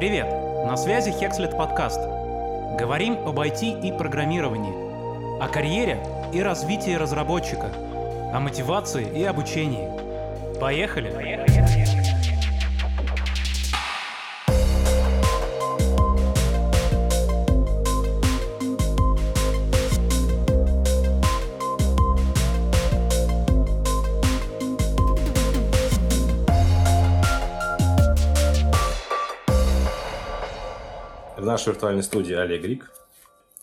Привет! На связи Hexlet подкаст. Говорим об IT и программировании, о карьере и развитии разработчика, о мотивации и обучении. Поехали! Поехали! Нашей виртуальной студии Алия Грик.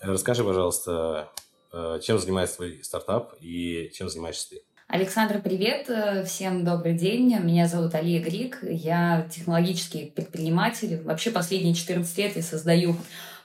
Расскажи, пожалуйста, э, чем занимается твой стартап и чем занимаешься ты? Александр, привет! Всем добрый день. Меня зовут Алия Грик. Я технологический предприниматель. Вообще последние 14 лет я создаю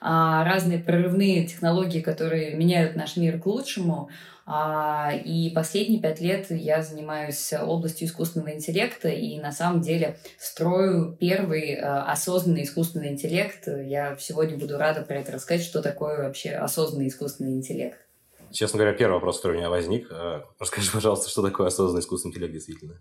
а, разные прорывные технологии, которые меняют наш мир к лучшему. А, и последние пять лет я занимаюсь областью искусственного интеллекта и на самом деле строю первый а, осознанный искусственный интеллект. Я сегодня буду рада про это рассказать, что такое вообще осознанный искусственный интеллект. Честно говоря, первый вопрос, который у меня возник. А, расскажи, пожалуйста, что такое осознанный искусственный интеллект действительно?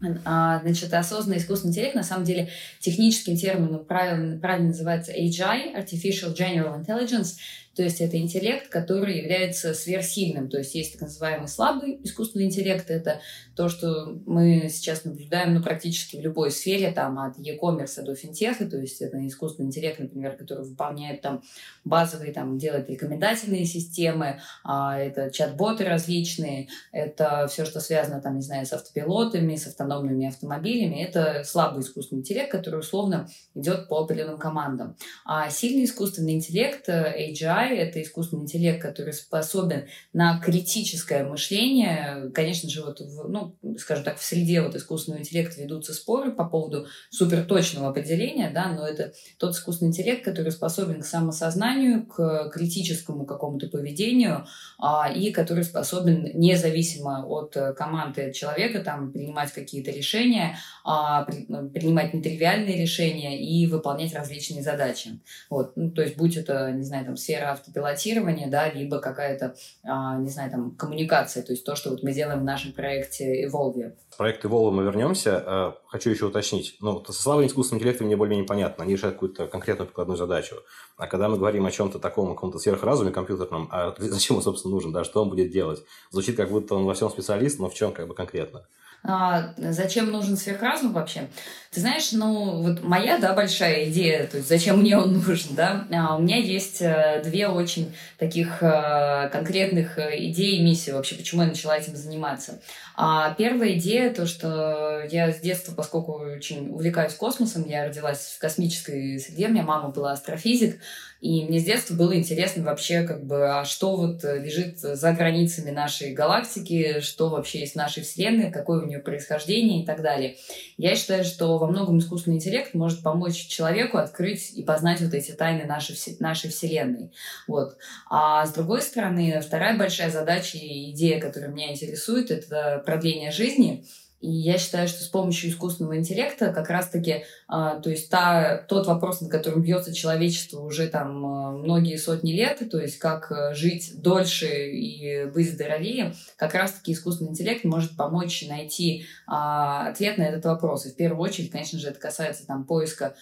Значит, осознанный искусственный интеллект, на самом деле, техническим термином правильно, правильно называется AGI, Artificial General Intelligence. То есть это интеллект, который является сверхсильным. То есть есть так называемый слабый искусственный интеллект. Это то, что мы сейчас наблюдаем ну, практически в любой сфере, там, от e-commerce до финтеха. То есть это искусственный интеллект, например, который выполняет там, базовые, там, делает рекомендательные системы, а, это чат-боты различные, это все, что связано, там, не знаю, с автопилотами, с автономными автомобилями. Это слабый искусственный интеллект, который условно идет по определенным командам. А сильный искусственный интеллект, э, AGI, это искусственный интеллект, который способен на критическое мышление. Конечно же, вот, в, ну, скажем так, в среде вот искусственного интеллекта ведутся споры по поводу суперточного определения, да, но это тот искусственный интеллект, который способен к самосознанию, к критическому какому-то поведению, а, и который способен независимо от команды человека там, принимать какие-то решения, а, при, принимать нетривиальные решения и выполнять различные задачи. Вот. Ну, то есть, будь это, не знаю, там, сфера автопилотирование, да, либо какая-то, а, не знаю, там, коммуникация, то есть то, что вот мы делаем в нашем проекте Evolve. Проект Evolve мы вернемся. А, хочу еще уточнить. Ну, со слабым искусственным интеллектом мне более-менее понятно. Они решают какую-то конкретную прикладную задачу. А когда мы говорим о чем-то таком, о каком-то сверхразуме компьютерном, а зачем он, собственно, нужен, да, что он будет делать? Звучит, как будто он во всем специалист, но в чем как бы конкретно? А, зачем нужен сверхразум вообще? Ты знаешь, ну, вот моя, да, большая идея, то есть зачем мне он нужен, да? А у меня есть э, две очень таких э, конкретных э, идеи и миссии вообще, почему я начала этим заниматься. А первая идея, то, что я с детства, поскольку очень увлекаюсь космосом, я родилась в космической среде, у меня мама была астрофизик, и мне с детства было интересно вообще, как бы, а что вот лежит за границами нашей галактики, что вообще есть в нашей Вселенной, какое у нее происхождение и так далее. Я считаю, что во многом искусственный интеллект может помочь человеку открыть и познать вот эти тайны нашей, нашей Вселенной. Вот. А с другой стороны, вторая большая задача и идея, которая меня интересует, это продление жизни. И я считаю, что с помощью искусственного интеллекта как раз-таки, а, то есть та, тот вопрос, над которым бьется человечество уже там а, многие сотни лет, то есть как а, жить дольше и быть здоровее, как раз-таки искусственный интеллект может помочь найти а, ответ на этот вопрос. И в первую очередь, конечно же, это касается там поиска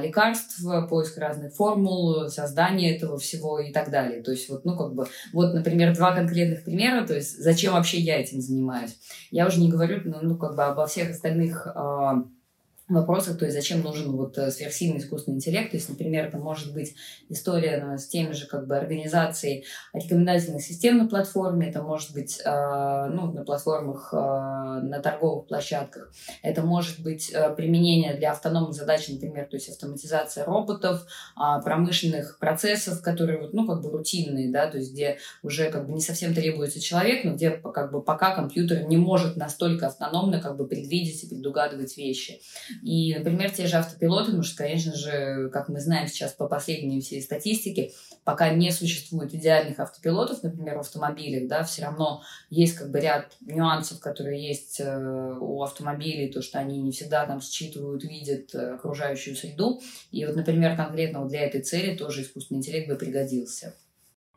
лекарств, поиска разных формул, создания этого всего и так далее. То есть вот, ну как бы, вот, например, два конкретных примера, то есть зачем вообще я этим занимаюсь. Я уже не говорю, ну, ну, как бы обо всех остальных а, вопросах, то есть зачем нужен вот э, сверхсильный искусственный интеллект. То есть, например, это может быть история ну, с теми же как бы организацией рекомендательных систем на платформе, это может быть э, ну, на платформах, э, на торговых площадках, это может быть э, применение для автономных задач, например, то есть автоматизация роботов, э, промышленных процессов, которые вот, ну, как бы рутинные, да, то есть где уже как бы не совсем требуется человек, но где как бы пока компьютер не может настолько автономно как бы предвидеть и предугадывать вещи. И, например, те же автопилоты, потому что, конечно же, как мы знаем сейчас по последней всей статистике, пока не существует идеальных автопилотов, например, в автомобилях, да, все равно есть как бы ряд нюансов, которые есть э, у автомобилей, то, что они не всегда там считывают, видят э, окружающую среду. И вот, например, конкретно вот для этой цели тоже искусственный интеллект бы пригодился.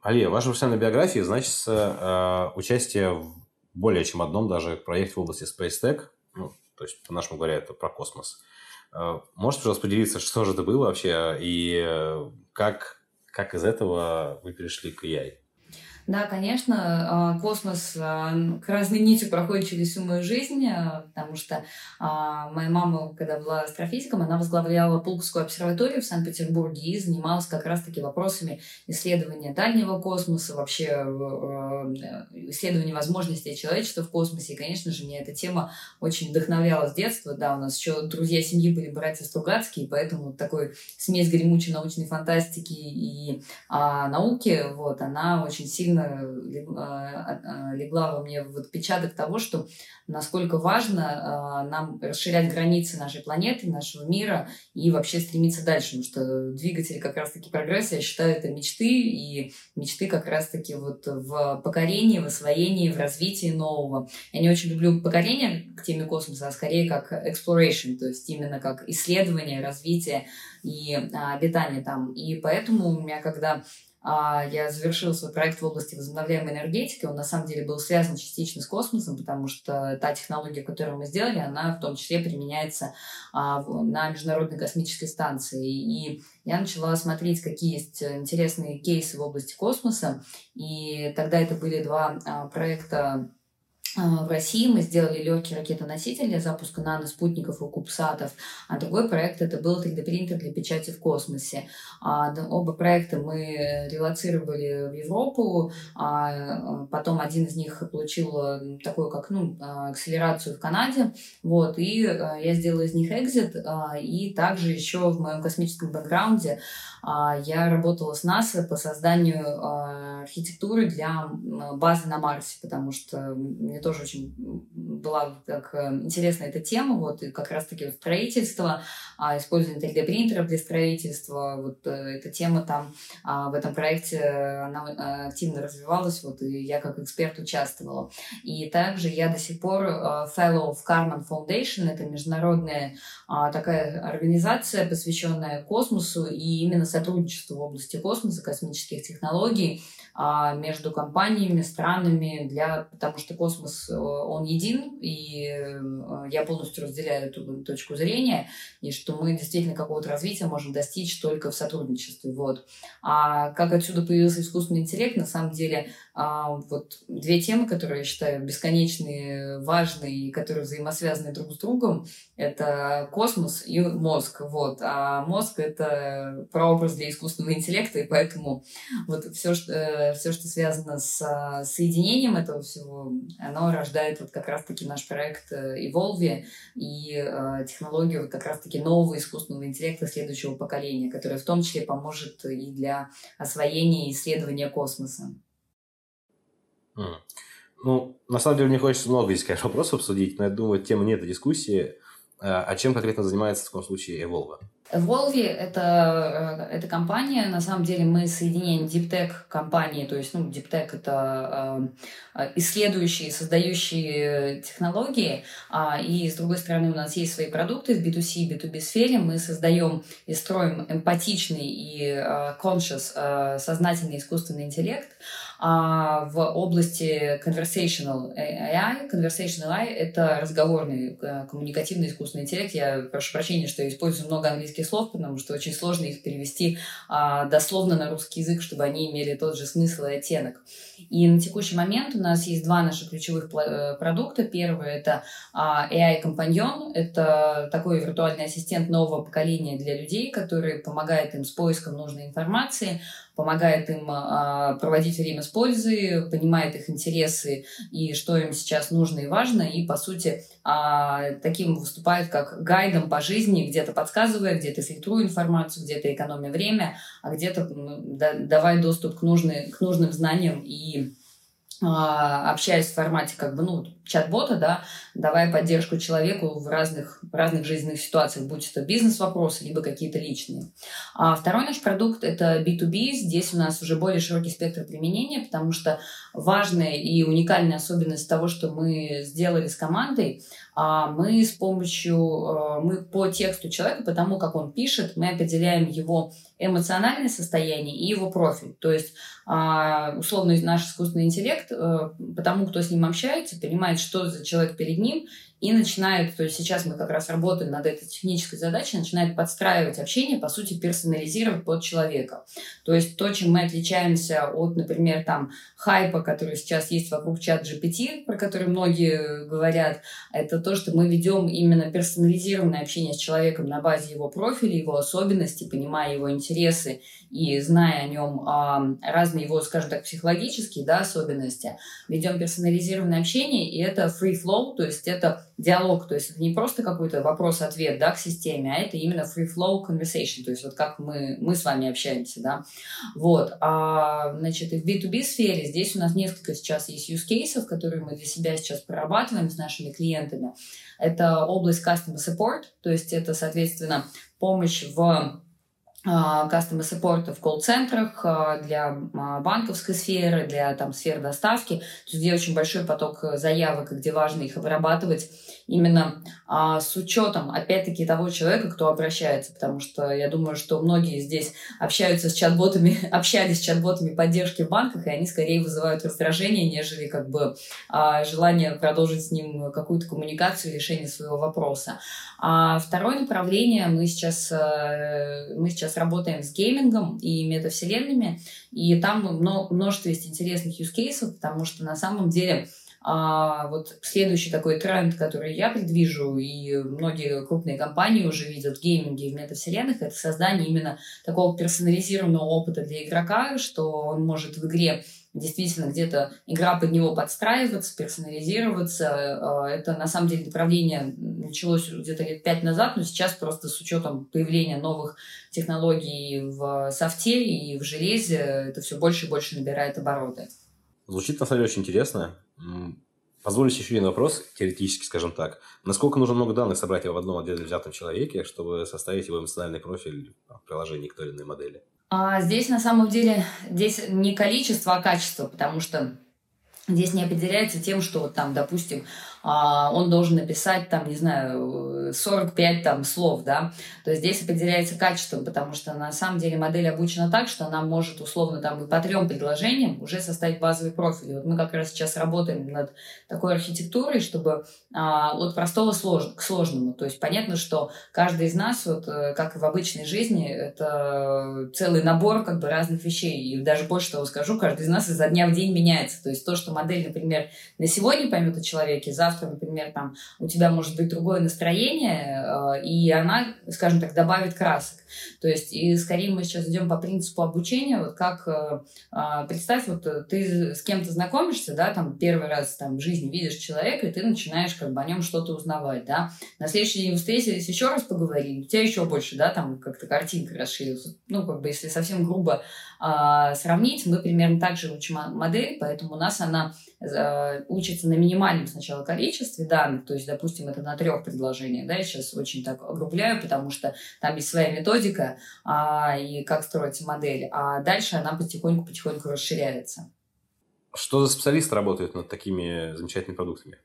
Алия, в вашей профессиональной биографии значится э, участие в более чем одном даже проекте в области Space Tech. Ну, То есть, по-нашему говоря, это про космос. Э, можете, пожалуйста, поделиться, что же это было вообще и э, как, как из этого вы перешли к AI? Да, конечно, а, космос а, красной нитью проходит через всю мою жизнь, а, потому что моя мама, когда была астрофизиком, она возглавляла Пулковскую обсерваторию в Санкт-Петербурге и занималась как раз-таки вопросами исследования дальнего космоса, вообще исследования возможностей человечества в космосе. И, конечно же, меня эта тема очень вдохновляла с детства. Да, у нас еще друзья семьи были братья Стругацкие, поэтому такой смесь гремучей научной фантастики и а, науки, вот, она очень сильно сильно а, а, легла во мне в отпечаток того, что насколько важно а, нам расширять границы нашей планеты, нашего мира и вообще стремиться дальше, потому что двигатели как раз-таки прогресса, я считаю, это мечты, и мечты как раз-таки вот в покорении, в освоении, в развитии нового. Я не очень люблю покорение к теме космоса, а скорее как exploration, то есть именно как исследование, развитие и обитание там. И поэтому у меня, когда а, я завершила свой проект в области возобновляемой энергетики. Он на самом деле был связан частично с космосом, потому что та технология, которую мы сделали, она в том числе применяется а, на Международной космической станции. И я начала смотреть, какие есть интересные кейсы в области космоса. И тогда это были два а, проекта а, в России мы сделали легкий ракетоноситель для запуска наноспутников и кубсатов, а другой проект это был 3D-принтер для печати в космосе. А, оба проекта мы релацировали в Европу, а потом один из них получил э, такую как ну, а, акселерацию в Канаде, вот, и э, я сделала из них экзит, и также еще в моем космическом бэкграунде я работала с НАСА по созданию архитектуры для базы на Марсе, потому что тоже очень была так э, интересна эта тема, вот, и как раз-таки строительство, а, использование 3D-принтеров для строительства, вот э, эта тема там а, в этом проекте, она э, активно развивалась, вот, и я как эксперт участвовала. И также я до сих пор fellow в Karman Foundation, это международная а, такая организация, посвященная космосу и именно сотрудничеству в области космоса, космических технологий между компаниями, странами, для, потому что космос Э, он един, и э, я полностью разделяю эту точку зрения, и что мы действительно какого-то развития можем достичь только в сотрудничестве. Вот. А как отсюда появился искусственный интеллект, на самом деле а, вот две темы, которые я считаю бесконечные, важные и которые взаимосвязаны друг с другом, это космос и мозг. Вот. А мозг — это прообраз для искусственного интеллекта, и поэтому вот все, что, э, все, что связано с соединением этого всего, оно рождает вот как раз-таки наш проект Evolve э, и э, технологию вот как раз-таки нового искусственного интеллекта следующего поколения, которая в том числе поможет и для освоения и исследования космоса. Ну, на самом деле, мне хочется много здесь, конечно, вопросов обсудить, но я думаю, тема нет дискуссии. А, а чем конкретно занимается в таком случае Evolve? Evolve это, э, это компания, на самом деле мы соединение Deep Tech компании, то есть, ну, Deep Tech это э, исследующие, создающие технологии, а, и с другой стороны у нас есть свои продукты в B2C и B2B сфере, мы создаем и строим эмпатичный и э, conscious, сознательный искусственный интеллект, в области conversational AI, conversational AI — это разговорный э, коммуникативный искусственный интеллект. Я прошу прощения, что я использую много английских слов, потому что очень сложно их перевести а, дословно на русский язык, чтобы они имели тот же смысл и оттенок. И на текущий момент у нас есть два наших ключевых э, продукта. Первый — это а, AI Companion. Это такой виртуальный ассистент нового поколения для людей, который помогает им с поиском нужной информации, помогает им а, проводить время с пользой, понимает их интересы и что им сейчас нужно и важно, и, по сути, а, таким выступает как гайдом по жизни, где-то подсказывая, где-то фильтруя информацию, где-то экономя время, а где-то давая доступ к, нужной, к нужным знаниям и а, общаясь в формате как бы, ну, чат-бота, да, давая поддержку человеку в разных, разных жизненных ситуациях, будь это бизнес-вопросы, либо какие-то личные. А второй наш продукт — это B2B. Здесь у нас уже более широкий спектр применения, потому что важная и уникальная особенность того, что мы сделали с командой, а мы с помощью, а, мы по тексту человека, по тому, как он пишет, мы определяем его эмоциональное состояние и его профиль. То есть, а, условно, наш искусственный интеллект, э, потому кто с ним общается, понимает, что за человек перед ним, и начинают, то есть сейчас мы как раз работаем над этой технической задачей, начинает подстраивать общение, по сути, персонализировать под человека. То есть то, чем мы отличаемся от, например, там, хайпа, который сейчас есть вокруг чат GPT, про который многие говорят, это то, что мы ведем именно персонализированное общение с человеком на базе его профиля, его особенностей, понимая его интересы и зная о нем а, разные его, скажем так, психологические да, особенности, ведем персонализированное общение, и это free flow, то есть это диалог, то есть это не просто какой-то вопрос-ответ да, к системе, а это именно free flow conversation, то есть вот как мы, мы с вами общаемся, да, вот, а, значит, и в B2B сфере здесь у нас несколько сейчас есть use cases, которые мы для себя сейчас прорабатываем с нашими клиентами, это область customer support, то есть это, соответственно, помощь в customer support в колл-центрах, а, для а, банковской сферы, для там, сфер доставки, где очень большой поток заявок, и где важно их обрабатывать именно а, с учетом, опять-таки, того человека, кто обращается, потому что я думаю, что многие здесь общаются с чат-ботами, общались с чат-ботами поддержки в банках, и они скорее вызывают раздражение, нежели как бы а, желание продолжить с ним какую-то коммуникацию, решение своего вопроса. А второе направление мы сейчас, э, мы сейчас работаем с геймингом и метавселенными, и там множество есть интересных use cases, потому что на самом деле а вот следующий такой тренд, который я предвижу, и многие крупные компании уже видят в гейминге и в метавселенных, это создание именно такого персонализированного опыта для игрока, что он может в игре действительно где-то игра под него подстраиваться, персонализироваться. А, это на самом деле направление началось где-то лет пять назад, но сейчас просто с учетом появления новых технологий в софте и в железе это все больше и больше набирает обороты. Звучит на самом деле очень интересно. Позвольте еще один вопрос, теоретически, скажем так. Насколько нужно много данных собрать в одном отдельно взятом человеке, чтобы составить его эмоциональный профиль в приложении к той или иной модели? А здесь на самом деле здесь не количество, а качество, потому что здесь не определяется тем, что там, допустим, он должен написать там, не знаю, 45 там слов, да, то есть здесь определяется качеством, потому что на самом деле модель обучена так, что она может условно там и по трем предложениям уже составить базовый профиль. И вот мы как раз сейчас работаем над такой архитектурой, чтобы а, от простого слож... к сложному. То есть понятно, что каждый из нас, вот э, как и в обычной жизни, это целый набор как бы разных вещей. И даже больше того скажу, каждый из нас изо дня в день меняется. То есть то, что модель, например, на сегодня поймет о человеке, завтра завтра, например, там у тебя может быть другое настроение, э, и она, скажем так, добавит красок. То есть, и скорее мы сейчас идем по принципу обучения, вот как, э, а, представь, вот ты с кем-то знакомишься, да, там первый раз там в жизни видишь человека, и ты начинаешь как бы о нем что-то узнавать, да. На следующий день встретились, еще раз поговорили, у тебя еще больше, да, там как-то картинка расширилась. Ну, как бы, если совсем грубо а, сравнить, мы примерно так же учим модель, поэтому у нас она а, учится на минимальном сначала количестве данных, то есть, допустим, это на трех предложениях, да, я сейчас очень так огрубляю, потому что там есть своя методика а, и как строится модель, а дальше она потихоньку-потихоньку расширяется. Что за специалисты работают над такими замечательными продуктами?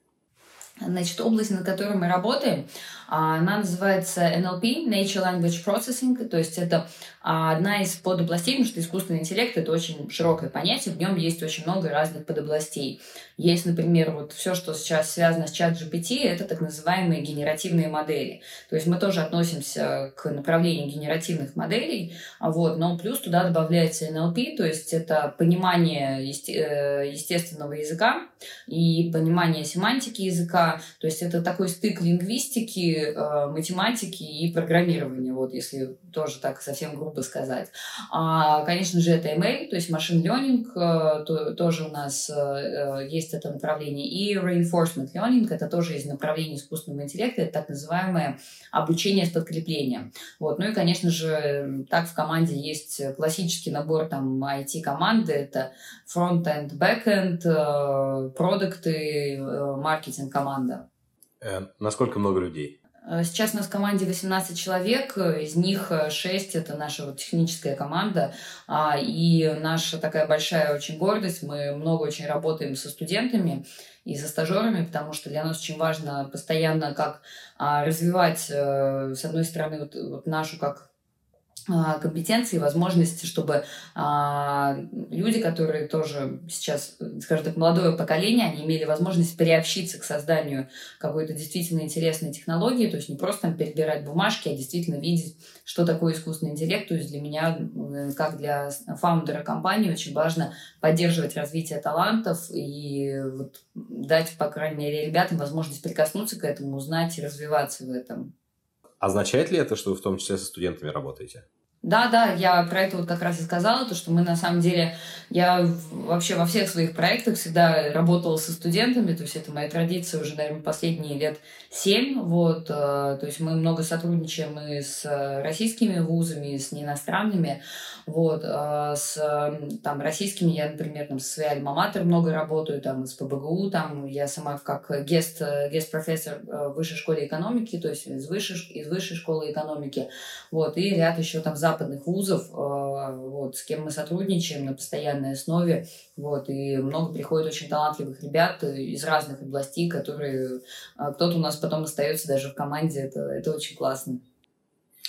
Значит, область, над которой мы работаем, а, она называется NLP, Nature Language Processing, то есть это одна из подобластей, потому что искусственный интеллект – это очень широкое понятие, в нем есть очень много разных подобластей. Есть, например, вот все, что сейчас связано с чат GPT, это так называемые генеративные модели. То есть мы тоже относимся к направлению генеративных моделей, вот, но плюс туда добавляется NLP, то есть это понимание э, естественного языка и понимание семантики языка, то есть это такой стык лингвистики, Э, математики и программирования, вот если тоже так совсем грубо сказать. А, конечно же, это ML, то есть машин learning, э, то, тоже у нас э, есть это направление. И reinforcement learning, это тоже из направления искусственного интеллекта, это так называемое обучение с подкреплением. Вот. Ну и, конечно же, так в команде есть классический набор там IT-команды, это front-end, back-end, продукты, маркетинг команда. Насколько много людей? Э, сейчас у нас в команде 18 человек, из них 6 – это наша вот техническая команда, а, и наша такая большая очень гордость, мы много очень работаем со студентами и со стажерами, потому что для нас очень важно постоянно как а, развивать, э, с одной стороны, вот, вот нашу как компетенции и возможности, чтобы а, люди, которые тоже сейчас, скажем так, молодое поколение, они имели возможность приобщиться к созданию какой-то действительно интересной технологии, то есть не просто там перебирать бумажки, а действительно видеть, что такое искусственный интеллект. То есть для меня, как для фаундера компании, очень важно поддерживать развитие талантов и вот дать, по крайней мере, ребятам возможность прикоснуться к этому, узнать и развиваться в этом. Означает ли это, что вы в том числе со студентами работаете? Да, да, я про это вот как раз и сказала, то, что мы на самом деле, я вообще во всех своих проектах всегда работала со студентами, то есть это моя традиция уже, наверное, последние лет семь, вот, э, то есть мы много сотрудничаем и с российскими вузами, и с иностранными, вот, э, с там российскими я, например, там, со своей альма-матер много работаю, там, с ПБГУ, там, я сама как гест, гест-профессор э, в высшей школе экономики, то есть из высшей, из высшей школы экономики, вот, и ряд еще там за западных вузов, э, вот, с кем мы сотрудничаем на постоянной основе, вот, и много приходит очень талантливых ребят из разных областей, которые, э, кто-то у нас потом остается даже в команде, это, это очень классно.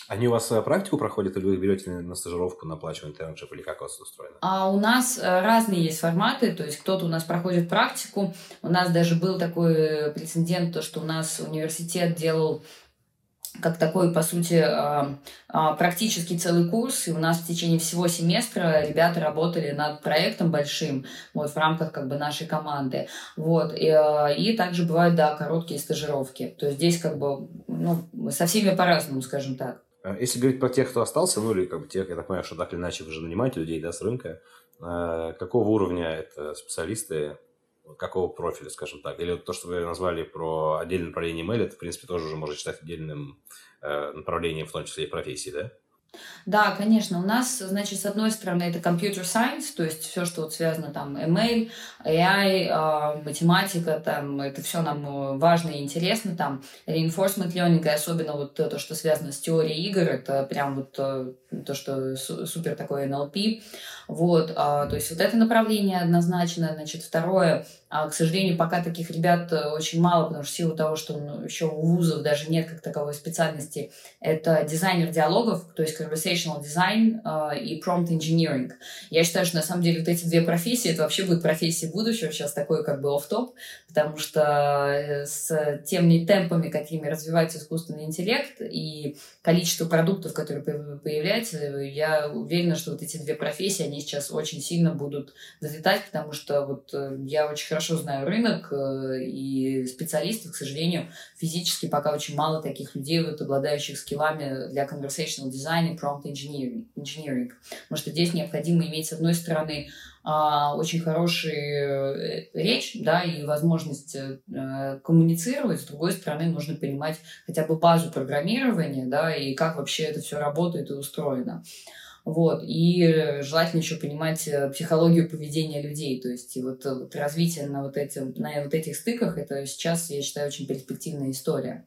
Они у вас э, практику проходят, или вы берете на стажировку на оплачиваемый интерншип, или как у вас устроено? А у нас разные есть форматы, то есть кто-то у нас проходит практику, у нас даже был такой прецедент, то, что у нас университет делал как такой, по сути, а, а, практически целый курс, и у нас в течение всего семестра ребята работали над проектом большим, вот, в рамках, как бы, нашей команды, вот, и, а, и также бывают, да, короткие стажировки, то есть здесь, как бы, ну, со всеми по-разному, скажем так. Если говорить про тех, кто остался, ну, или, как бы, тех, я так понимаю, что так или иначе вы же нанимаете людей, да, с рынка, какого уровня это специалисты, какого профиля, скажем так. Или то, что вы назвали про отдельное направление email, это, в принципе, тоже уже можно считать отдельным э, направлением, в том числе и профессии, да? Да, конечно. У нас, значит, с одной стороны, это computer science, то есть все, что вот связано там email, AI, э, математика, там, это все нам э, важно и интересно, там, reinforcement learning, и особенно вот то, что связано с теорией игр, это прям вот э, то, что супер такое NLP, вот, а, то есть вот это направление однозначно, значит, второе, а, к сожалению, пока таких ребят э, очень мало, потому что в силу того, что ну, еще у вузов даже нет как таковой специальности, это дизайнер диалогов, то есть conversational design э, и prompt engineering. Я считаю, что на самом деле вот эти две профессии, это вообще будет профессии будущего, сейчас такой как бы оф-топ, потому что э, с теми темпами, какими развивается искусственный интеллект и количество продуктов, которые появляются, я уверена, что вот эти две профессии, они сейчас очень сильно будут залетать, потому что вот э, я очень хорошо знаю рынок и специалистов, к сожалению, физически пока очень мало таких людей, вот, обладающих скиллами для conversational design prompt engineering. Потому что здесь необходимо иметь, с одной стороны, а, очень хорошую э, речь, да, и возможность э, коммуницировать, с другой стороны, нужно понимать хотя бы базу программирования, да, и как вообще это все работает и устроено. Вот. И желательно еще понимать э, психологию поведения людей. То есть вот, вот развитие на вот, эти, на вот этих стыках, это сейчас, я считаю, очень перспективная история.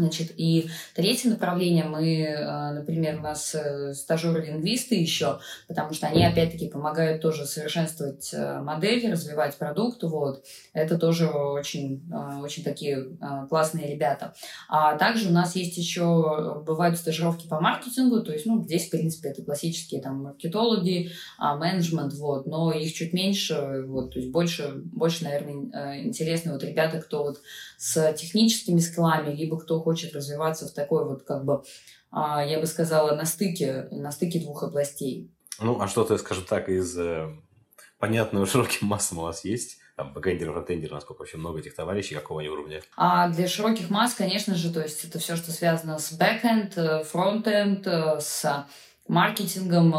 Значит, и третье направление мы, э, например, у нас э, стажеры-лингвисты еще, потому что они, опять-таки, помогают тоже совершенствовать э, модели, развивать продукт, вот. Это тоже очень, очень такие классные ребята. А также у нас есть еще, бывают стажировки по маркетингу, то есть, ну, здесь, в принципе, это классические там маркетологи, а, менеджмент, вот, но их чуть меньше, вот, то есть больше, больше, наверное, интересны вот ребята, кто вот с техническими скиллами, либо кто хочет развиваться в такой вот как бы, а, я бы сказала, на стыке, на стыке двух областей. Ну, а что-то, скажем так, из э, понятного широким массам у вас есть? Там, бэкэндер, фронтендер, насколько вообще много этих товарищей, какого они уровня? А для широких масс, конечно же, то есть это все, что связано с backend, э, frontend, э, с маркетингом,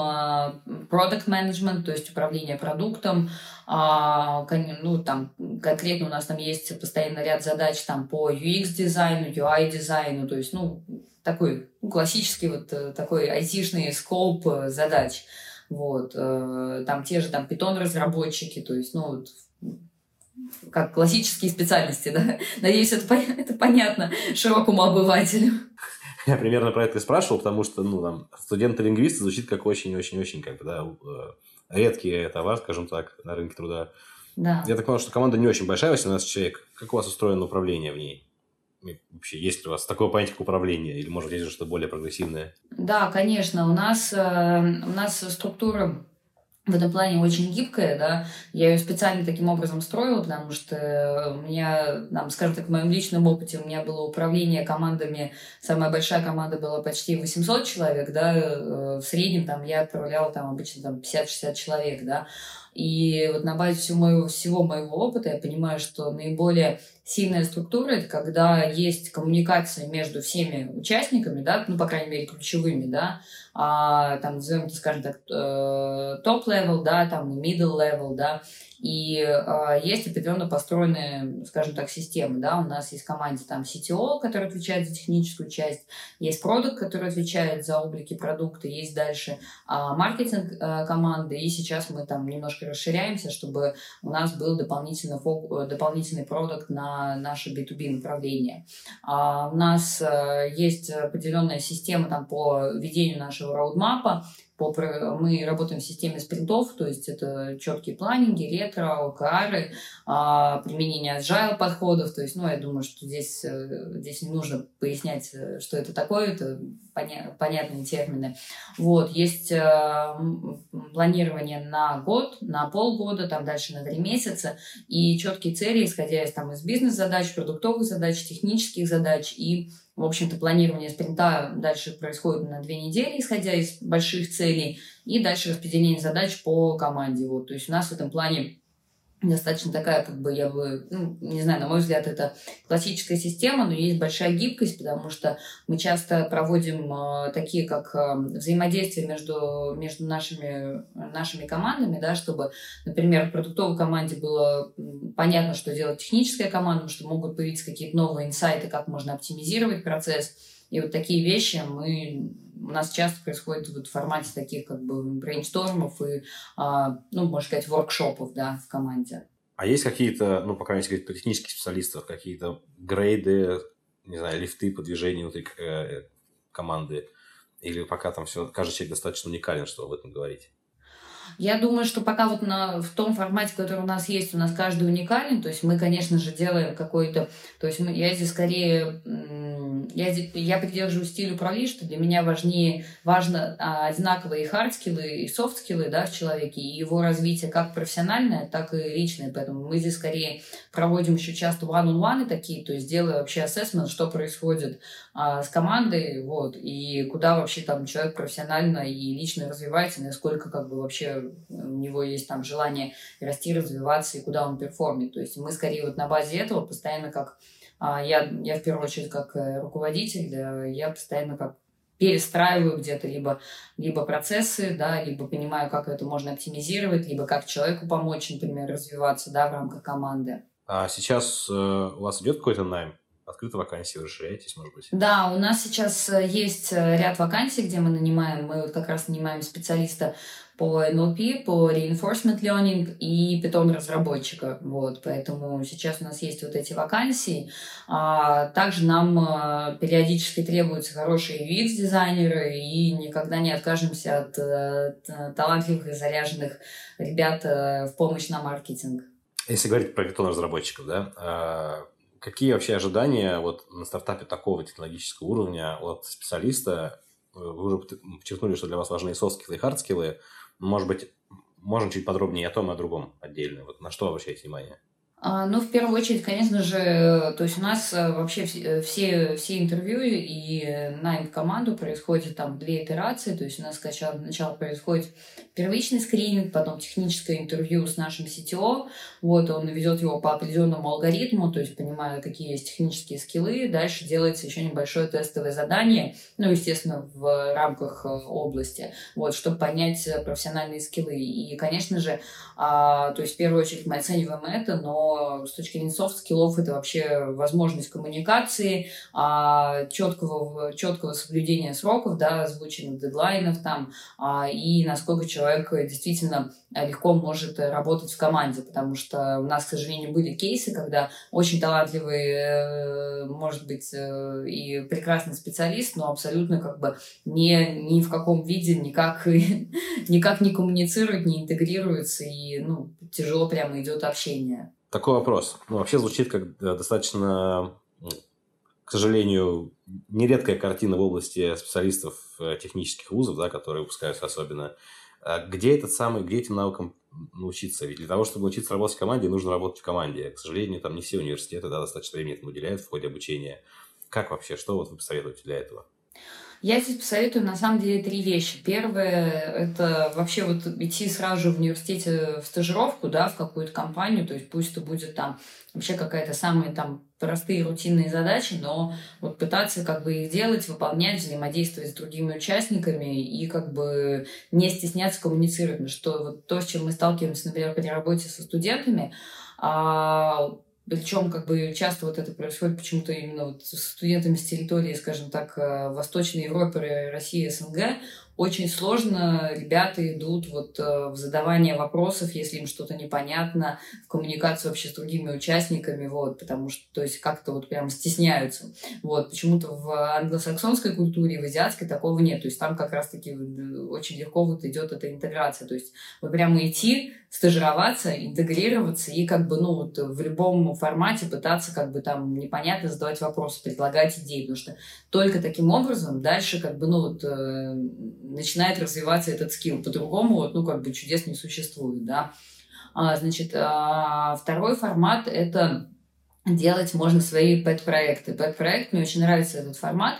product management, то есть управление продуктом. А, ну, там, конкретно у нас там есть постоянно ряд задач там, по UX-дизайну, UI-дизайну, то есть, ну, такой классический вот э, такой айтишный скоп э, задач. Вот. Э, там те же там питон-разработчики, то есть, ну, вот, как классические специальности, да. Надеюсь, это, это понятно широкому обывателю. Я примерно про это и спрашивал, потому что, ну, там, студенты-лингвисты звучит как очень-очень-очень, как бы, да, э, редкий товар, скажем так, на рынке труда. Да. Я так понял, что команда не очень большая, 18 человек. Как у вас устроено управление в ней? вообще есть ли у вас такое понятие, как управление, или, может, есть что-то более прогрессивное? Да, конечно. У нас, э, у нас структура в этом плане очень гибкая, да, я ее специально таким образом строила, потому что у меня, там, скажем так, в моем личном опыте у меня было управление командами, самая большая команда была почти 800 человек, да, э, в среднем там я отправляла там обычно там 50-60 человек, да, и вот на базе всего моего, всего моего опыта я понимаю, что наиболее сильная структура — это когда есть коммуникация между всеми участниками, да, ну, по крайней мере, ключевыми, да, а, там, назовем скажем так, top level, да, там, middle level, да, и э, есть определенно построенные, скажем так, системы. Да? У нас есть команда там CTO, который отвечает за техническую часть, есть продукт, который отвечает за облики продукта, есть дальше э, маркетинг э, команды, и сейчас мы там немножко расширяемся, чтобы у нас был дополнительный, фок, дополнительный продукт на наше B2B направление. А у нас э, есть определенная система там, по ведению нашего роудмапа, мы работаем в системе спринтов, то есть это четкие планинги, ретро, ОКРы, а, применение agile подходов. То есть, ну, я думаю, что здесь, э, здесь не нужно пояснять, э, что это такое, это поня- понятные термины. Вот, есть э, планирование на год, на полгода, там дальше на три месяца, и четкие цели, исходя из, там, из бизнес-задач, продуктовых задач, технических задач и в общем-то, планирование спринта дальше происходит на две недели, исходя из больших целей, и дальше распределение задач по команде. Вот. То есть у нас в этом плане достаточно такая, как бы я бы, ну, не знаю, на мой взгляд, это классическая система, но есть большая гибкость, потому что мы часто проводим э, такие, как э, взаимодействие между, между нашими, нашими командами, да, чтобы, например, в продуктовой команде было понятно, что делать техническая команда, что могут появиться какие-то новые инсайты, как можно оптимизировать процесс. И вот такие вещи мы у нас часто происходит вот в формате таких как бы брейнштормов и, а, ну, можно сказать, воркшопов, да, в команде. А есть какие-то, ну, по крайней мере, по технических специалистов, какие-то грейды, не знаю, лифты по движению внутри э, команды? Или пока там все, каждый человек достаточно уникален, что об этом говорить? Я думаю, что пока вот на, в том формате, который у нас есть, у нас каждый уникален. То есть мы, конечно же, делаем какой-то... То есть мы, я здесь скорее... Я, я придерживаюсь стилю управления, что для меня важнее, важно а, одинаковые хардскиллы, и софтскиллы да, в человеке, и его развитие как профессиональное, так и личное. Поэтому мы здесь скорее проводим еще часто one-on-one такие, то есть делаем вообще ассессмент, что происходит а, с командой, вот, и куда вообще там человек профессионально и лично развивается, насколько как бы вообще у него есть там желание расти, развиваться и куда он перформит. То есть мы скорее вот на базе этого постоянно как а, я, я в первую очередь как э, руководитель, я постоянно как перестраиваю где-то либо, либо процессы, да, либо понимаю, как это можно оптимизировать, либо как человеку помочь, например, развиваться да, в рамках команды. А сейчас э, у вас идет какой-то найм? открыты вакансии, вы расширяетесь, может быть? Да, у нас сейчас э, есть ряд вакансий, где мы нанимаем, мы вот как раз нанимаем специалиста по NLP, по Reinforcement Learning и Python разработчика. Вот, поэтому сейчас у нас есть вот эти вакансии. А, также нам а, периодически требуются хорошие UX-дизайнеры и никогда не откажемся от а, талантливых и заряженных ребят а, в помощь на маркетинг. Если говорить про Python разработчиков, да, а, какие вообще ожидания вот на стартапе такого технологического уровня от специалиста? Вы уже подчеркнули, что для вас важны и софт-скиллы, и хард-скиллы. Может быть, можно чуть подробнее о том и о другом отдельно. Вот на что обращаете внимание? А, ну, в первую очередь, конечно же, то есть у нас э, вообще э, все, все интервью и найм команду происходит там две итерации, то есть у нас сначала, сначала происходит первичный скрининг, потом техническое интервью с нашим CTO, вот, он ведет его по определенному алгоритму, то есть понимая, какие есть технические скиллы, дальше делается еще небольшое тестовое задание, ну, естественно, в рамках э, области, вот, чтобы понять профессиональные скиллы. И, конечно же, а, то есть в первую очередь мы оцениваем это, но с точки зрения софт-скиллов это вообще возможность коммуникации, а, четкого, четкого соблюдения сроков, да, озвученных дедлайнов там, а, и насколько человек действительно легко может работать в команде, потому что у нас, к сожалению, были кейсы, когда очень талантливый, э, может быть, э, и прекрасный специалист, но абсолютно как бы не, ни в каком виде никак, никак не коммуницирует, не интегрируется, и ну, тяжело прямо идет общение. Такой вопрос. Ну, вообще звучит как достаточно к сожалению, нередкая картина в области специалистов э, технических вузов, да, которые выпускаются особенно. А где этот самый, где этим навыкам научиться? Ведь для того, чтобы научиться работать в команде, нужно работать в команде. К сожалению, там не все университеты да, достаточно времени этому уделяют в ходе обучения. Как вообще, что вот вы посоветуете для этого? Я здесь посоветую, на самом деле, три вещи. Первое – это вообще вот идти сразу же в университете в стажировку, да, в какую-то компанию, то есть пусть это будет там вообще какая-то самые там простые рутинные задачи, но вот пытаться как бы их делать, выполнять, взаимодействовать с другими участниками и как бы не стесняться коммуницировать. Что вот то, с чем мы сталкиваемся, например, при работе со студентами, а причем, как бы, часто вот это происходит почему-то именно вот с студентами с территории, скажем так, э, Восточной Европы, России, СНГ очень сложно ребята идут вот э, в задавание вопросов, если им что-то непонятно, в коммуникацию вообще с другими участниками, вот, потому что, то есть, как-то вот прям стесняются. Вот, почему-то в англосаксонской культуре, в азиатской такого нет, то есть там как раз-таки очень легко вот идет эта интеграция, то есть вот прямо идти, стажироваться, интегрироваться и как бы, ну, вот в любом формате пытаться как бы там непонятно задавать вопросы, предлагать идеи, потому что только таким образом дальше как бы, ну, вот э, начинает развиваться этот скилл. По-другому, вот, ну, как бы чудес не существует, да. А, значит, а, второй формат – это делать можно свои пэт-проекты. Пэт-проект, мне очень нравится этот формат.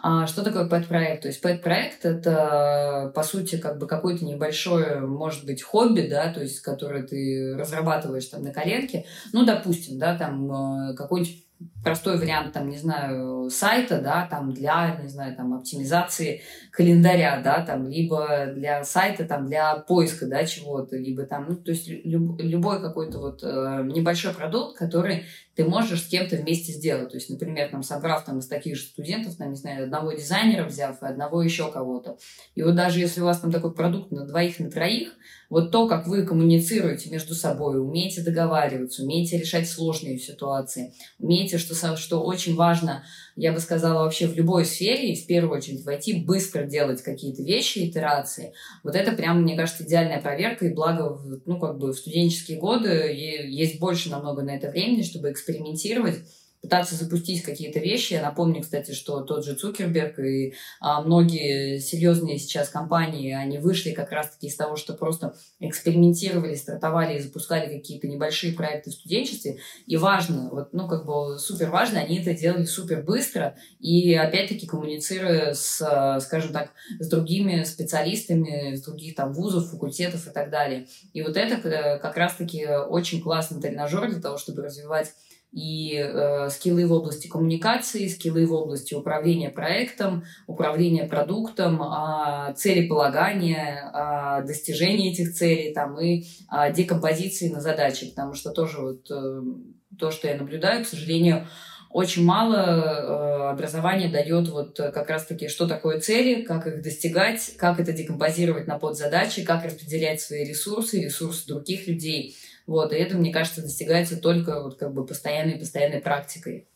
А, что такое пэт-проект? То есть пэт-проект – это, по сути, как бы какое-то небольшое, может быть, хобби, да, то есть, которое ты разрабатываешь там на коленке. Ну, допустим, да, там э, какой-нибудь простой вариант, там, не знаю, сайта, да, там, для, не знаю, там, оптимизации календаря, да, там, либо для сайта, там, для поиска, да, чего-то, либо там, ну, то есть люб, любой какой-то вот э, небольшой продукт, который ты можешь с кем-то вместе сделать. То есть, например, там, собрав там из таких же студентов, там, не знаю, одного дизайнера взяв и одного еще кого-то. И вот даже если у вас там такой продукт на двоих, на троих, вот то, как вы коммуницируете между собой, умеете договариваться, умеете решать сложные ситуации, умеете, что, что очень важно, я бы сказала, вообще в любой сфере, и в первую очередь войти, быстро делать какие-то вещи, итерации. Вот это прям, мне кажется, идеальная проверка, и благо, ну, как бы в студенческие годы есть больше намного на это времени, чтобы экспериментировать, пытаться запустить какие-то вещи. Я напомню, кстати, что тот же Цукерберг и а, многие серьезные сейчас компании, они вышли как раз-таки из того, что просто экспериментировали, стартовали и запускали какие-то небольшие проекты в студенчестве. И важно, вот, ну, как бы супер важно, они это делали супер быстро и, опять-таки, коммуницируя с, скажем так, с другими специалистами, с других там вузов, факультетов и так далее. И вот это э, как раз-таки очень классный тренажер для того, чтобы развивать и э, скиллы в области коммуникации, скиллы в области управления проектом, управления продуктом, э, целеполагания, э, достижения этих целей там, и э, декомпозиции на задачи, потому что тоже вот э, то, что я наблюдаю, к сожалению, очень мало э, образования дает вот как раз-таки, что такое цели, как их достигать, как это декомпозировать на подзадачи, как распределять свои ресурсы, ресурсы других людей – вот, и это, мне кажется, достигается только вот как бы постоянной постоянной практикой.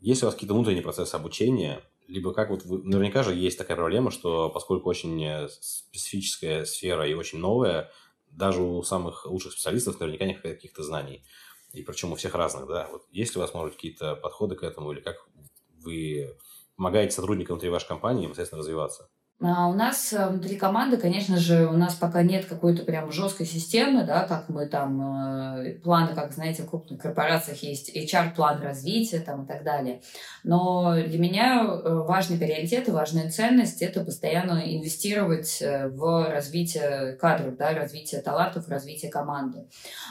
Есть у вас какие-то внутренние процессы обучения? Либо как вот вы, наверняка же есть такая проблема, что поскольку очень э, специфическая сфера и очень новая, даже у самых лучших специалистов наверняка нет каких-то знаний. И причем у всех разных, да. Вот есть ли у вас, может, какие-то подходы к этому, или как вы помогаете сотрудникам внутри вашей компании непосредственно развиваться? А у нас э, внутри команды, конечно же, у нас пока нет какой-то прям жесткой системы, да, как мы там, э, планы, как, знаете, в крупных корпорациях есть HR-план развития там и так далее. Но для меня э, важный приоритет и важная ценность – это постоянно инвестировать в развитие кадров, да, развитие талантов, развитие команды.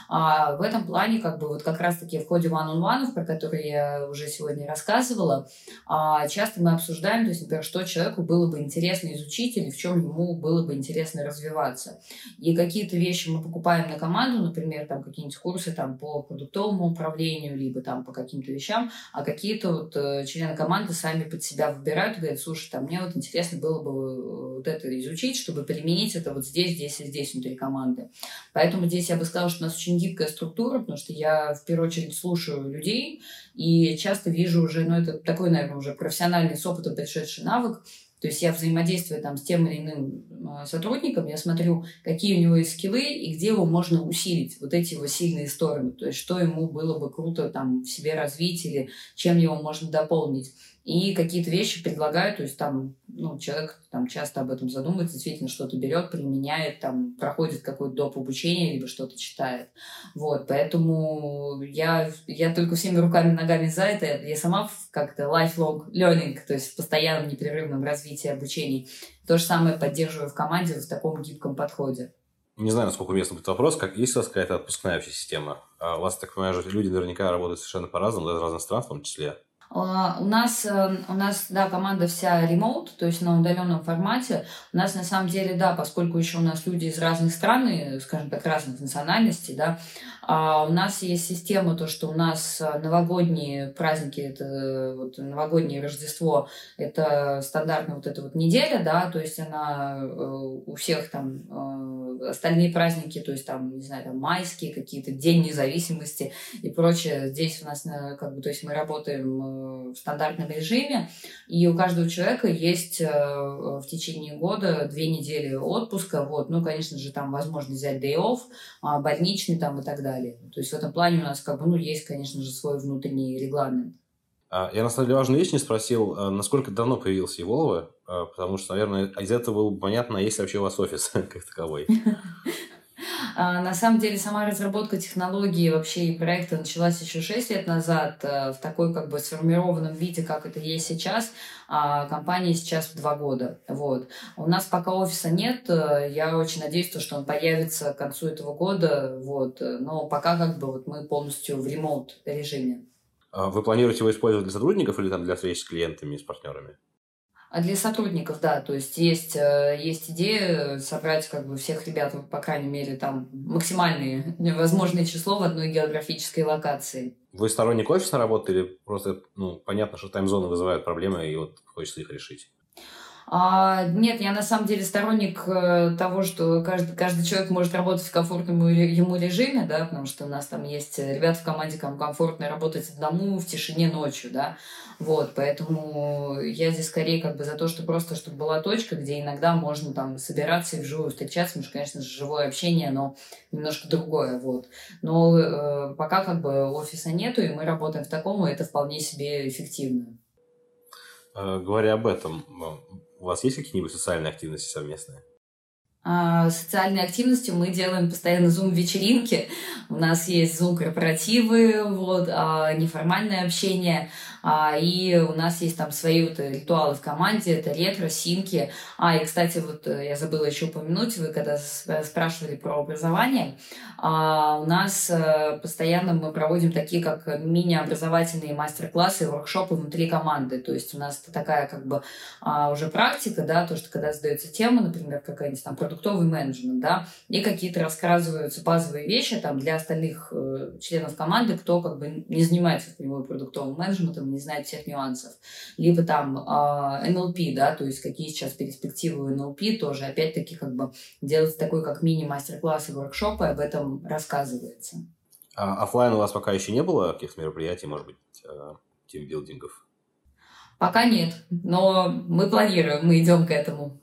А в этом плане, как бы, вот как раз-таки в ходе one-on-one, про которые я уже сегодня рассказывала, а, часто мы обсуждаем, то есть, например, что человеку было бы интересно изучить или в чем ему было бы интересно развиваться. И какие-то вещи мы покупаем на команду, например, там какие-нибудь курсы там, по продуктовому управлению, либо там по каким-то вещам, а какие-то вот э, члены команды сами под себя выбирают и говорят, слушай, там, мне вот интересно было бы э, вот это изучить, чтобы применить это вот здесь, здесь и здесь внутри команды. Поэтому здесь я бы сказала, что у нас очень гибкая структура, потому что я в первую очередь слушаю людей и часто вижу уже, ну это такой, наверное, уже профессиональный с опытом пришедший навык, То есть я взаимодействую там с тем или иным а, сотрудником, я смотрю, какие у него есть скиллы и где его можно усилить, вот эти его сильные стороны. То есть что ему было бы круто там в себе развить или чем его можно дополнить и какие-то вещи предлагают, то есть там, ну, человек там часто об этом задумывается, действительно что-то берет, применяет, там, проходит какое-то доп. обучение, либо что-то читает. Вот, поэтому я, я только всеми руками и ногами за это. Я сама как-то lifelong learning, то есть в постоянном непрерывном развитии обучений. То же самое поддерживаю в команде в таком гибком подходе. Не знаю, насколько уместно будет вопрос, как есть у вас какая-то отпускная вообще система? А у вас, так понимаю, люди наверняка работают совершенно по-разному, из разных стран в том числе. А, у нас, э, у нас, да, команда вся ремоут, то есть на удаленном формате. У нас на самом деле, да, поскольку еще у нас люди из разных стран, скажем так, разных национальностей, да, а у нас есть система, то, что у нас э, новогодние праздники, это вот новогоднее Рождество, это стандартная вот эта вот неделя, да, то есть она э, у всех там остальные праздники, то есть там, не знаю, там майские какие-то, День независимости и прочее. Здесь у нас, как бы, то есть мы работаем в стандартном режиме, и у каждого человека есть э, в течение года две недели отпуска, вот, ну, конечно же, там возможно взять day off, а, больничный там и так далее. То есть в этом плане у нас, как бы, ну, есть, конечно же, свой внутренний регламент. А, я на самом деле важную вещь не спросил, а, насколько давно появился Еволова, потому что, наверное, из этого было бы понятно, есть ли вообще у вас офис как таковой. А, на самом деле сама разработка технологии вообще и проекта началась еще 6 лет назад э, в такой как бы сформированном виде, как это есть сейчас. А компании сейчас два года. Вот. У нас пока офиса нет. Э, я очень надеюсь, что он появится к концу этого года. Вот. Но пока как бы вот мы полностью в ремонт режиме. А вы планируете его использовать для сотрудников или там для встреч с клиентами и с партнерами? А для сотрудников, да, то есть есть, э, есть идея собрать как бы всех ребят, по крайней мере, там максимальное возможное число в одной географической локации. Вы сторонник офиса работы или просто, ну, понятно, что тайм-зоны вызывают проблемы, и вот хочется их решить? А, нет, я на самом деле сторонник э, того, что каждый, каждый человек может работать в комфортном ему режиме, да, потому что у нас там есть ребята в команде, кому комфортно работать одному в тишине ночью, да, вот, поэтому я здесь скорее как бы за то, что просто, чтобы была точка, где иногда можно там собираться и вживую встречаться, потому что, конечно же, живое общение, но немножко другое, вот. Но э, пока как бы офиса нету, и мы работаем в таком, и это вполне себе эффективно. Э, говоря об этом, у вас есть какие-нибудь социальные активности совместные? А, социальные активности мы делаем постоянно зум-вечеринки. У нас есть зум-корпоративы, вот, а, неформальное общение. А, и у нас есть там свои вот ритуалы в команде, это ретро, синки. А, и, кстати, вот э, я забыла еще упомянуть, вы когда спрашивали про образование, а, у нас э, постоянно мы проводим такие как мини-образовательные мастер-классы, воркшопы внутри команды. То есть у нас такая как бы а, уже практика, да, то, что когда задается тема, например, какая-нибудь там продуктовый менеджмент, да, и какие-то рассказываются базовые вещи там для остальных э, членов команды, кто как бы не занимается например, продуктовым менеджментом, не знает всех нюансов. Либо там э, NLP, да, то есть какие сейчас перспективы у NLP, тоже опять-таки как бы делается такой как мини-мастер-класс и воркшопы, об этом рассказывается. А офлайн у вас пока еще не было каких-то мероприятий, может быть, э, тимбилдингов? Пока нет, но мы планируем, мы идем к этому.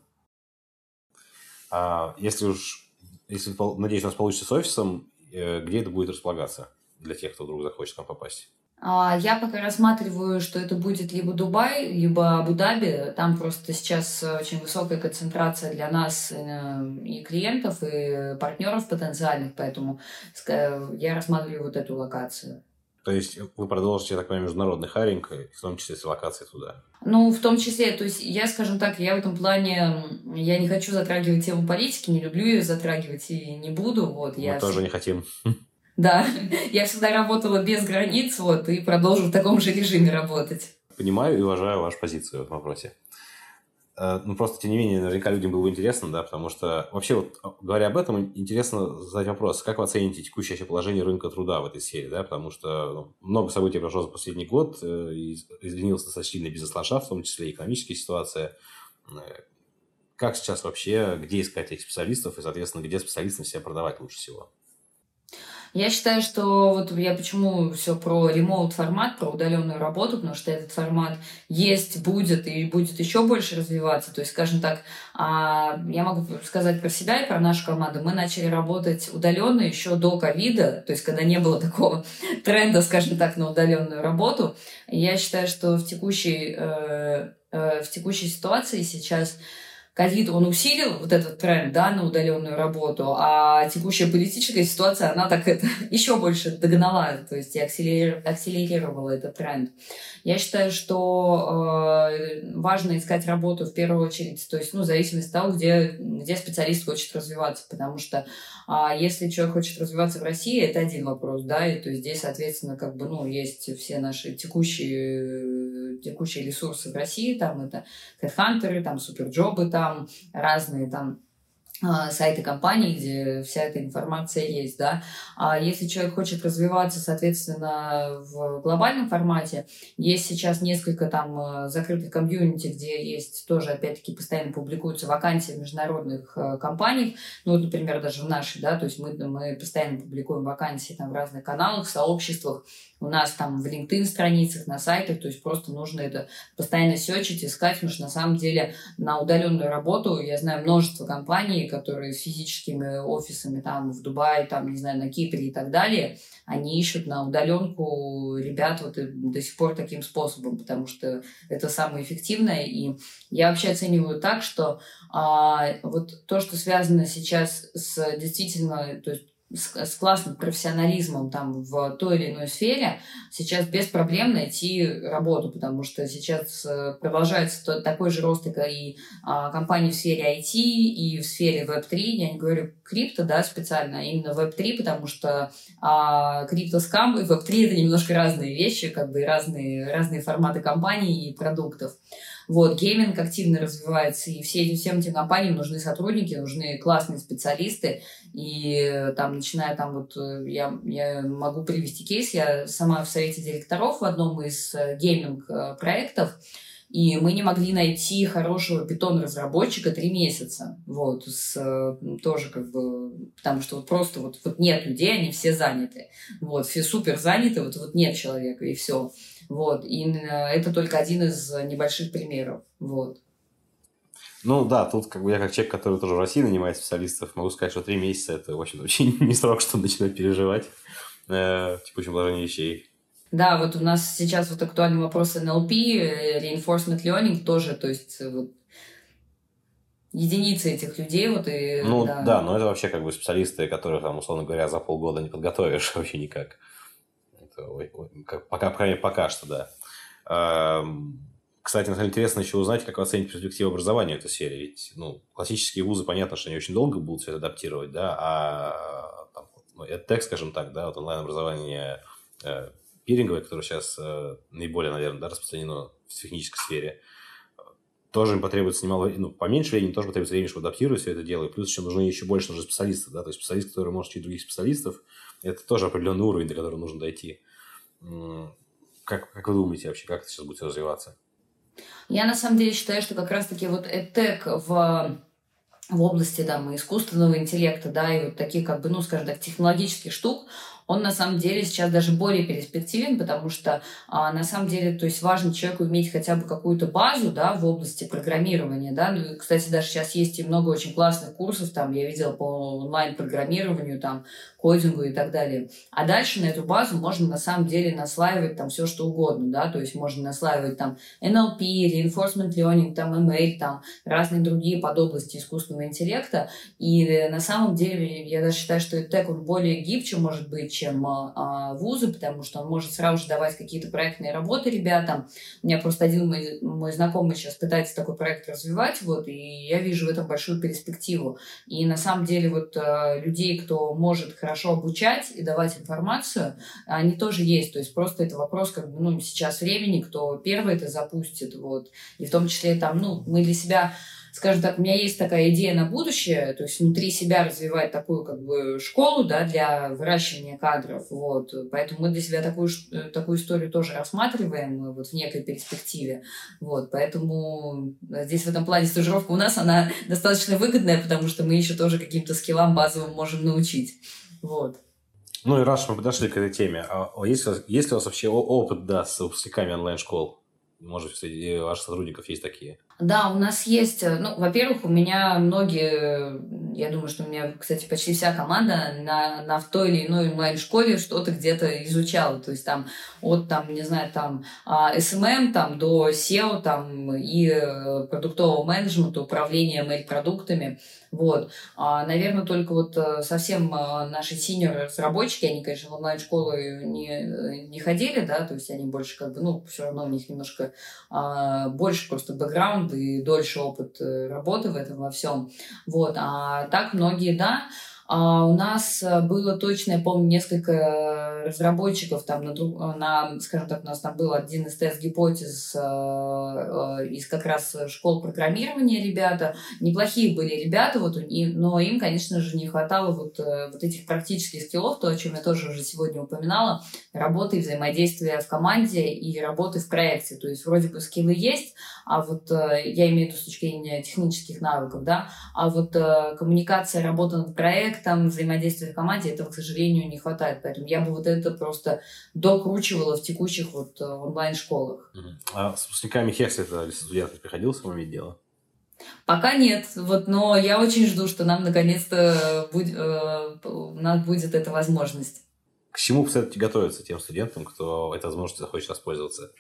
А если уж, если, надеюсь, у нас получится с офисом, э, где это будет располагаться для тех, кто вдруг захочет к нам попасть? А, я пока рассматриваю, что это будет либо Дубай, либо Абу-Даби. Там просто сейчас очень высокая концентрация для нас э, и клиентов, и партнеров потенциальных, поэтому я рассматриваю вот эту локацию. То есть вы продолжите, я так понимаю, международный харинг, в том числе с локацией туда? Ну, в том числе, то есть я, скажем так, я в этом плане, я не хочу затрагивать тему политики, не люблю ее затрагивать и не буду. Вот, Мы я тоже не хотим. Да, я всегда работала без границ, вот, и продолжу в таком же режиме работать. Понимаю и уважаю вашу позицию в этом вопросе. Э, ну, просто, тем не менее, наверняка людям было бы интересно, да, потому что вообще, вот, говоря об этом, интересно задать вопрос, как вы оцените текущее положение рынка труда в этой сфере, да, потому что ну, много событий прошло за последний год, э, изменился достаточно бизнес-ландшафт, в том числе экономическая ситуация. Э, как сейчас вообще, где искать этих специалистов и, соответственно, где специалистам себя продавать лучше всего? Я считаю, что вот я почему все про ремоут формат, про удаленную работу, потому что этот формат есть, будет и будет еще больше развиваться. То есть, скажем так, а, я могу сказать про себя и про нашу команду. Мы начали работать удаленно еще до ковида, то есть когда не было такого тренда, скажем так, на удаленную работу. Я считаю, что в текущей, э, э, в текущей ситуации сейчас ковид, он усилил вот этот тренд, да, на удаленную работу, а текущая политическая ситуация, она так это еще больше догнала, то есть и акселерировала этот тренд. Я считаю, что э, важно искать работу в первую очередь, то есть, ну, в зависимости от того, где, где специалист хочет развиваться, потому что а если человек хочет развиваться в России, это один вопрос, да, и то есть здесь, соответственно, как бы, ну, есть все наши текущие, текущие ресурсы в России, там это хедхантеры, там суперджобы, там разные там а, сайты компаний, где вся эта информация есть, да. А если человек хочет развиваться, соответственно, в глобальном формате, есть сейчас несколько там э, закрытых комьюнити, где есть тоже, опять-таки, постоянно публикуются вакансии в международных э, компаниях, ну, например, даже в нашей, да, то есть мы, мы постоянно публикуем вакансии там в разных каналах, сообществах, у нас там в LinkedIn страницах, на сайтах, то есть просто нужно это постоянно сечить, искать, потому что на самом деле на удаленную работу я знаю множество компаний, которые с физическими офисами там в Дубае, там, не знаю, на Кипре и так далее, они ищут на удаленку ребят вот до сих пор таким способом, потому что это самое эффективное. И я вообще оцениваю так, что а, вот то, что связано сейчас с действительно, то есть с, с классным профессионализмом там в той или иной сфере сейчас без проблем найти работу, потому что сейчас э, продолжается такой же рост и а, компаний в сфере IT, и в сфере Web3. Я не говорю крипто, да, специально, а именно Web3, потому что а, криптоскам и Web3 это немножко разные вещи, как бы разные, разные форматы компаний и продуктов. Вот, гейминг активно развивается, и все эти, всем этим компаниям нужны сотрудники, нужны классные специалисты, и там, начиная там вот, э, я, я могу привести кейс, я сама в совете директоров в одном из э, гейминг-проектов, э, и мы не могли найти хорошего питон-разработчика три месяца. Вот, с, тоже как бы, потому что вот просто вот, вот нет людей, они все заняты. Вот, все супер заняты, вот, вот нет человека, и все. Вот. И это только один из небольших примеров. Вот. Ну да, тут как бы я как человек, который тоже в России нанимает специалистов, могу сказать, что три месяца это, в общем очень не срок, чтобы начинать переживать э, в текущем положении вещей. Да, вот у нас сейчас вот актуальный вопрос NLP, reinforcement learning тоже, то есть вот единицы этих людей вот и... Ну да. да, но это вообще как бы специалисты, которые там, условно говоря, за полгода не подготовишь вообще никак. Пока, по крайней мере, пока что, да. Кстати, на самом деле интересно еще узнать, как вы оцените перспективу образования этой сфере. Ведь ну, классические вузы, понятно, что они очень долго будут все это адаптировать, да, а там, ну, EdTech, скажем так, да, вот онлайн-образование э, пиринговое, которое сейчас э, наиболее, наверное, да, распространено в технической сфере, тоже им потребуется немало, ну, поменьше времени, тоже потребуется времени, чтобы адаптировать все это дело. И плюс еще нужны еще больше нужны специалистов, да, то есть специалист, который может учить других специалистов, это тоже определенный уровень, до которого нужно дойти. Как, как вы думаете вообще, как это сейчас будет развиваться? Я на самом деле считаю, что как раз-таки вот EdTech в в области там, искусственного интеллекта, да, и вот таких, как бы, ну, скажем так, технологических штук, он на самом деле сейчас даже более перспективен, потому что а, на самом деле, то есть важно человеку иметь хотя бы какую-то базу, да, в области программирования, да. Ну, кстати, даже сейчас есть и много очень классных курсов, там, я видела по онлайн-программированию, там, кодингу и так далее. А дальше на эту базу можно на самом деле наслаивать там все, что угодно, да, то есть можно наслаивать там NLP, Reinforcement Learning, там ML, там разные другие подобласти искусственного интеллекта. И на самом деле я даже считаю, что тег он более гибче может быть, чем а, вузы, потому что он может сразу же давать какие-то проектные работы ребятам. У меня просто один мой, мой знакомый сейчас пытается такой проект развивать, вот, и я вижу в этом большую перспективу. И на самом деле вот а, людей, кто может хорошо обучать и давать информацию, они тоже есть. То есть просто это вопрос как бы, ну, сейчас времени, кто первый это запустит, вот. И в том числе там, ну, мы для себя скажем так, у меня есть такая идея на будущее, то есть внутри себя развивать такую как бы школу, да, для выращивания кадров, вот. Поэтому мы для себя такую, такую историю тоже рассматриваем вот в некой перспективе, вот. Поэтому здесь в этом плане стажировка у нас, она достаточно выгодная, потому что мы еще тоже каким-то скиллам базовым можем научить, вот. Ну и раз мы подошли к этой теме, а есть, есть ли у вас вообще опыт да, с выпускниками онлайн-школ? Может, среди ваших сотрудников есть такие? Да, у нас есть, э, ну, во-первых, у меня многие, я думаю, что у меня, кстати, почти вся команда на, на в той или иной онлайн-школе что-то где-то изучала, то есть там от, там, не знаю, там SMM а, там, до SEO там, и э, продуктового менеджмента, управления mail-продуктами, вот. А, наверное, только вот э, совсем наши синьор-разработчики, они, конечно, в онлайн-школы не, не ходили, да, то есть они больше как бы, ну, все равно у них немножко а, больше просто бэкграунд бэкграунд и дольше опыт э, работы в этом во всем. Вот. А так многие, да, а у нас э, было точно, я помню, несколько разработчиков там на, на скажем так, у нас там был один из тест-гипотез э, э, из как раз школ программирования ребята. Неплохие были ребята, вот, но им, конечно же, не хватало вот, вот этих практических скиллов, то, о чем я тоже уже сегодня упоминала, работы и взаимодействия в команде и работы в проекте. То есть вроде бы скиллы есть, а вот я имею в виду с точки зрения технических навыков, да, а вот коммуникация, работа над проектом, проектам, взаимодействия в команде, этого, к сожалению, не хватает. Поэтому я бы вот это просто докручивала в текущих вот э, онлайн-школах. А с выпускниками Хекслета или студентами приходилось вам иметь дело? Пока нет, вот, но я очень жду, что нам наконец-то будет, э, у нас будет эта возможность. К чему посоветуете готовиться тем студентам, кто этой возможностью захочет воспользоваться?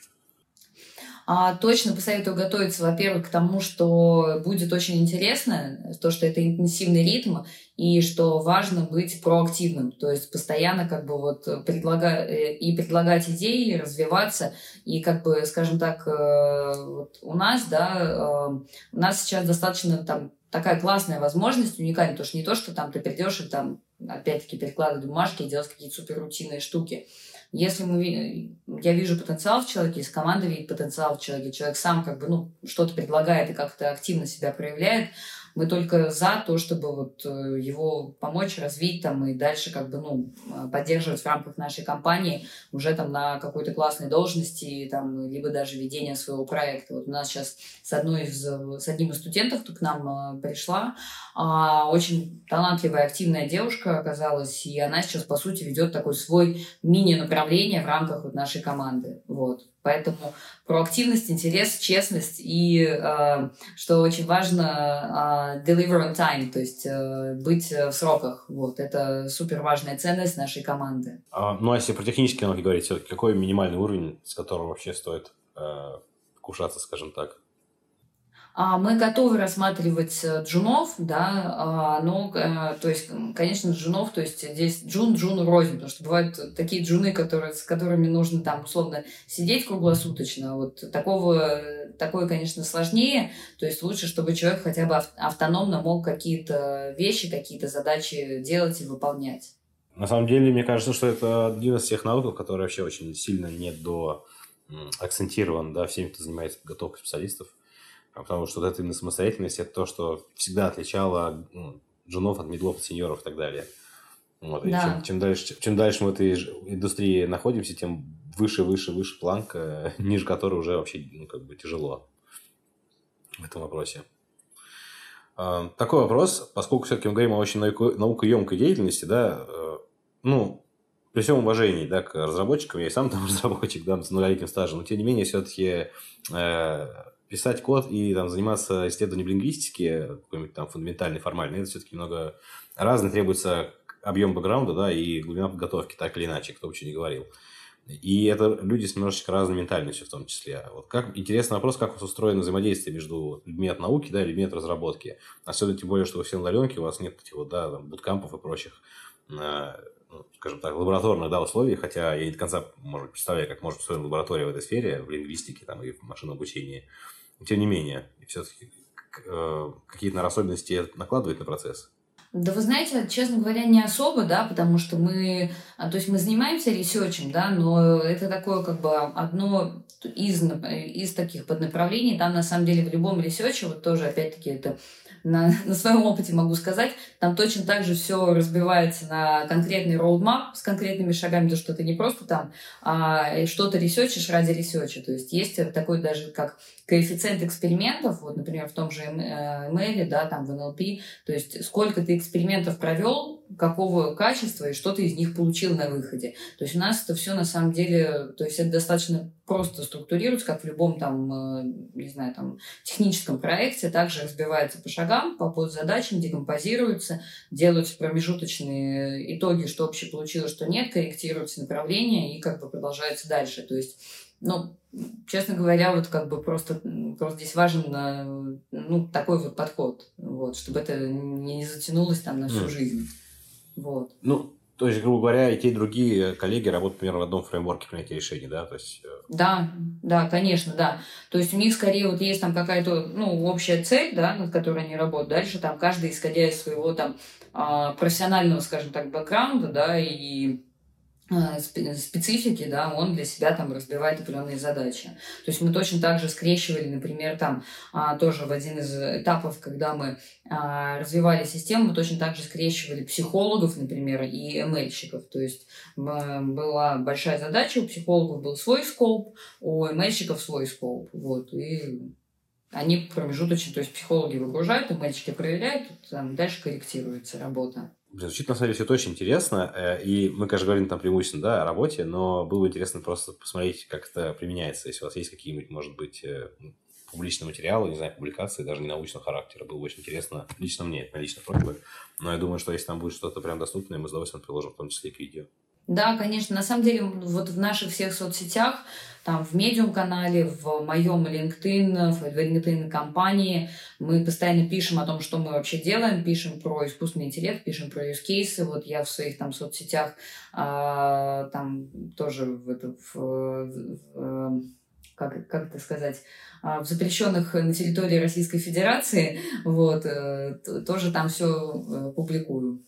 А, точно посоветую готовиться, во-первых, к тому, что будет очень интересно, то, что это интенсивный ритм, и что важно быть проактивным, то есть постоянно как бы вот предлагать э, и предлагать идеи, развиваться, и как бы, скажем так, э, вот у нас, да, э, у нас сейчас достаточно там такая классная возможность, уникальная, потому что не то, что там ты придешь и там опять-таки перекладывать бумажки и делать какие-то суперрутинные штуки, если мы, я вижу потенциал в человеке, если команда видит потенциал в человеке, человек сам как бы, ну, что-то предлагает и как-то активно себя проявляет, мы только за то, чтобы вот э, его помочь развить там и дальше как бы, ну, поддерживать в рамках нашей компании уже там на какой-то классной должности, там, либо даже ведение своего проекта. Вот у нас сейчас с одной из, с одним из студентов тут к нам э, пришла а, очень талантливая, активная девушка оказалась, и она сейчас, по сути, ведет такой свой мини-направление в рамках вот нашей команды. Вот. Поэтому проактивность, интерес, честность и, э, что очень важно, э, deliver on time, то есть э, быть в сроках. Вот. Это супер важная ценность нашей команды. А, ну, а если про технические навыки говорить, какой минимальный уровень, с которым вообще стоит э, кушаться, скажем так? А, мы готовы рассматривать э, джунов, да, а, но, э, то есть, конечно, джунов, то есть здесь джун джун рознь, потому что бывают такие джуны, которые, с которыми нужно там условно сидеть круглосуточно. Вот такого, такое, конечно, сложнее, то есть лучше, чтобы человек хотя бы автономно мог какие-то вещи, какие-то задачи делать и выполнять. На самом деле, мне кажется, что это один из тех навыков, который вообще очень сильно не до акцентирован, да, всеми, кто занимается подготовкой специалистов. А потому что вот эта именно самостоятельность – это то, что всегда отличало ну, джунов от медлов, от сеньоров и так далее. Вот. Да. И чем, чем, дальше, чем дальше мы в этой индустрии находимся, тем выше, выше, выше планка, ниже которой уже вообще ну, как бы тяжело в этом вопросе. А, такой вопрос, поскольку все-таки мы говорим о очень наукоемкой деятельности, да, э, ну, при всем уважении да, к разработчикам, я и сам там разработчик, да, с многолетним стажем, но тем не менее все-таки э, писать код и там, заниматься исследованием лингвистики, какой-нибудь там фундаментальный, формальный, это все-таки много разных требуется объем бэкграунда, да, и глубина подготовки, так или иначе, кто бы что ни говорил. И это люди с немножечко разной ментальностью в том числе. Вот как, интересный вопрос, как у вас устроено взаимодействие между людьми от науки, да, и людьми от разработки. Особенно тем более, что вы все на удаленке, у вас нет этих вот, да, там, буткампов и прочих, ну, скажем так, лабораторных, да, условий, хотя я не до конца, может, представляю, как может устроена лаборатория в этой сфере, в лингвистике там, и в машинном обучении тем не менее, все-таки э, какие-то особенности накладывает на процесс? Да вы знаете, честно говоря, не особо, да, потому что мы, а, то есть мы занимаемся ресерчем, да, но это такое как бы одно из, из таких поднаправлений, там на самом деле в любом ресерче, вот тоже опять-таки это на, на своем опыте могу сказать, там точно так же все разбивается на конкретный роудмап с конкретными шагами, то, что ты не просто там а, что-то ресечешь ради ресеча. То есть есть такой даже как коэффициент экспериментов, вот, например, в том же ML, э, да, там в NLP, то есть сколько ты экспериментов провел, какого качества и что ты из них получил на выходе. То есть у нас это все на самом деле, то есть это достаточно просто структурируется, как в любом там, э, не знаю, там техническом проекте, также разбивается по шагам, по подзадачам, декомпозируется, делаются промежуточные итоги, что вообще получилось, что нет, корректируется направление и как бы продолжается дальше. То есть ну, честно говоря, вот как бы просто, просто здесь важен э, ну, такой вот подход, вот, чтобы это не затянулось там на всю mm. жизнь. Вот. Ну, то есть, грубо говоря, и те, и другие коллеги работают примерно в одном фреймворке принятия решений, да? То есть... Э, да, да, конечно, да. То есть у них скорее вот есть там какая-то, ну, общая цель, да, над которой они работают. Дальше там каждый, исходя из своего там а, профессионального, скажем так, бэкграунда, да, и специфики, да, он для себя там разбивает определенные задачи. То есть мы точно так же скрещивали, например, там а, тоже в один из этапов, когда мы а, развивали систему, мы точно так же скрещивали психологов, например, и ML-щиков. То есть была большая задача, у психологов был свой скоп, у ML-щиков свой скоп. Вот, и они промежуточно, то есть психологи выгружают, ML-щики проверяют, там дальше корректируется работа. Блин, звучит на самом деле все это очень интересно. Э, и мы, конечно, говорим там преимущественно да, о работе, но было бы интересно просто посмотреть, как это применяется. Если у вас есть какие-нибудь, может быть, э, публичные материалы, не знаю, публикации, даже не научного характера. Было бы очень интересно. Лично мне, на личный профиль. Но я думаю, что если там будет что-то прям доступное, мы с удовольствием приложим, в том числе и к видео. Да, конечно. На самом деле, вот в наших всех соцсетях, там в Medium-канале, в моем LinkedIn, в LinkedIn компании, мы постоянно пишем о том, что мы вообще делаем, пишем про искусственный интеллект, пишем про use cases. Вот я в своих там соцсетях а, там тоже в, это, в, в, как, как это сказать, а, в запрещенных на территории Российской Федерации, вот, э, тоже там все э, публикую.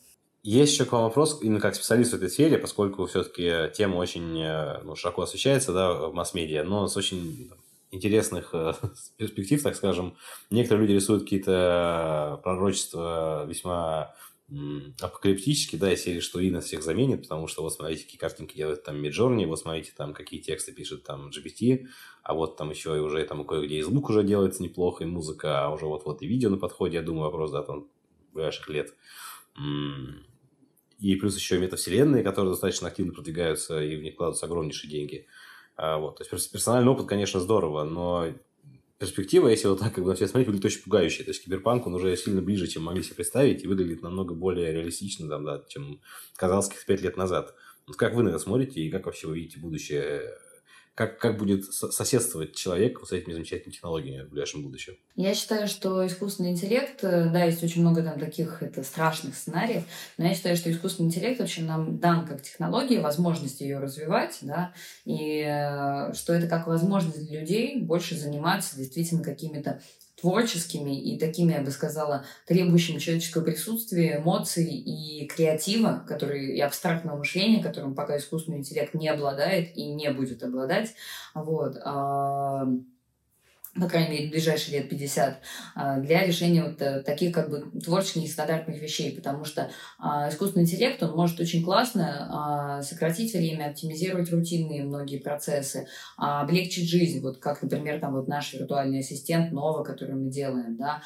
Есть еще к вам вопрос, именно как специалист в этой сфере, поскольку все-таки тема очень э, ну, широко освещается да, в масс-медиа, но с очень интересных э, перспектив, так скажем. Некоторые люди рисуют какие-то пророчества весьма апокалиптические, да, из серии, что Ина всех заменит, потому что вот смотрите, какие картинки делает там Миджорни, вот смотрите, там какие тексты пишет там GPT, а вот там еще и уже там кое-где и звук уже делается неплохо, и музыка, а уже вот-вот и видео на подходе, я думаю, вопрос, да, там ближайших лет. И плюс еще метавселенные, которые достаточно активно продвигаются, и в них вкладываются огромнейшие деньги. А, вот. То есть персональный опыт, конечно, здорово, но перспектива, если вот так как бы на все смотреть, выглядит очень пугающая. То есть киберпанк, он уже сильно ближе, чем могли себе представить, и выглядит намного более реалистично, там, да, чем казалось каких-то пять лет назад. Вот как вы на это смотрите, и как вообще вы видите будущее как, как будет соседствовать человек с этими замечательными технологиями в ближайшем будущем? Я считаю, что искусственный интеллект, э, да, есть очень много там таких это страшных сценариев, но я считаю, что искусственный интеллект вообще нам дан как технология, возможность ее развивать, да, и э, что это как возможность для людей больше заниматься действительно какими-то творческими и такими, я бы сказала, требующими человеческого присутствия, эмоций и креатива, который, и абстрактного мышления, которым пока искусственный интеллект не обладает и не будет обладать. Вот по крайней мере, в ближайшие лет 50, а, для решения вот э, таких как бы творческих нестандартных вещей, потому что а, искусственный интеллект, он может очень классно а, сократить время, оптимизировать рутинные многие процессы, облегчить жизнь, вот как, например, там вот наш виртуальный ассистент Нова, который мы делаем, да,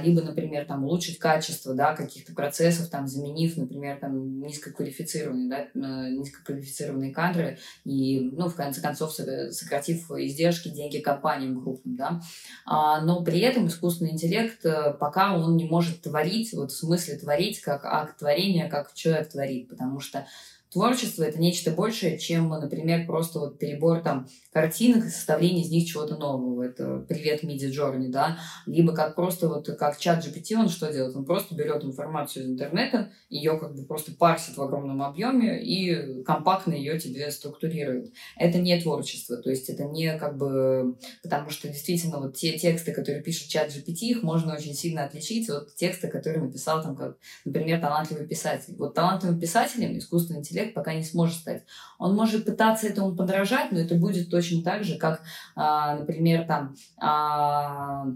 либо, например, там улучшить качество, да, каких-то процессов, там, заменив, например, там низкоквалифицированные, да, э, низкоквалифицированные кадры и, ну, в конце концов, сократив издержки, деньги компаниям крупным, да, да, а, но при этом искусственный интеллект э, пока он не может творить, вот в смысле творить как акт творения, как человек творит, потому что творчество это нечто большее, чем, например, просто вот перебор там картинок и составление из них чего-то нового. Это привет Миди Джорни, да. Либо как просто вот как чат GPT, он что делает? Он просто берет информацию из интернета, ее как бы просто парсит в огромном объеме и компактно ее тебе структурирует. Это не творчество, то есть это не как бы... Потому что действительно вот те тексты, которые пишет чат GPT, их можно очень сильно отличить от текста, который написал там, как, например, талантливый писатель. Вот талантливым писателем искусственный интеллект человек пока не сможет стать. Он может пытаться этому подражать, но это будет точно так же, как, а, например, там а,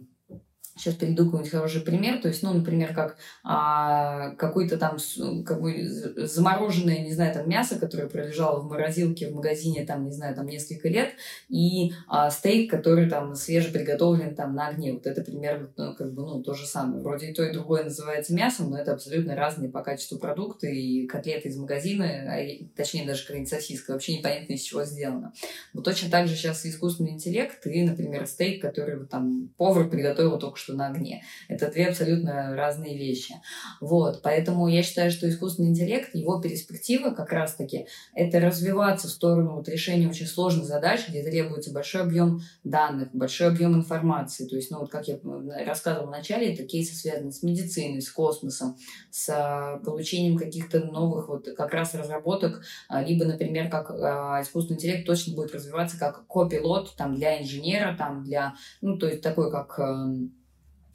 Сейчас приведу какой-нибудь хороший пример. То есть, ну, например, как а, какой-то там какой, замороженное, не знаю, там мясо, которое пролежало в морозилке в магазине, там, не знаю, там несколько лет, и а, стейк, который там свежеприготовлен там на огне. Вот это примерно, ну, как бы, ну, то же самое. Вроде и то, и другое называется мясом, но это абсолютно разные по качеству продукты, и котлеты из магазина, а, точнее, даже какая-нибудь сосиска, вообще непонятно, из чего сделано. Вот точно так же сейчас искусственный интеллект и, например, стейк, который там повар приготовил только что на огне. Это две абсолютно разные вещи. Вот, поэтому я считаю, что искусственный интеллект, его перспектива как раз-таки это развиваться в сторону вот решения очень сложных задач, где требуется большой объем данных, большой объем информации. То есть, ну вот как я рассказывала в начале, это кейсы связаны с медициной, с космосом, с а, получением каких-то новых вот как раз разработок, а, либо, например, как а, искусственный интеллект точно будет развиваться как копилот там для инженера, там для, ну то есть такой как эм,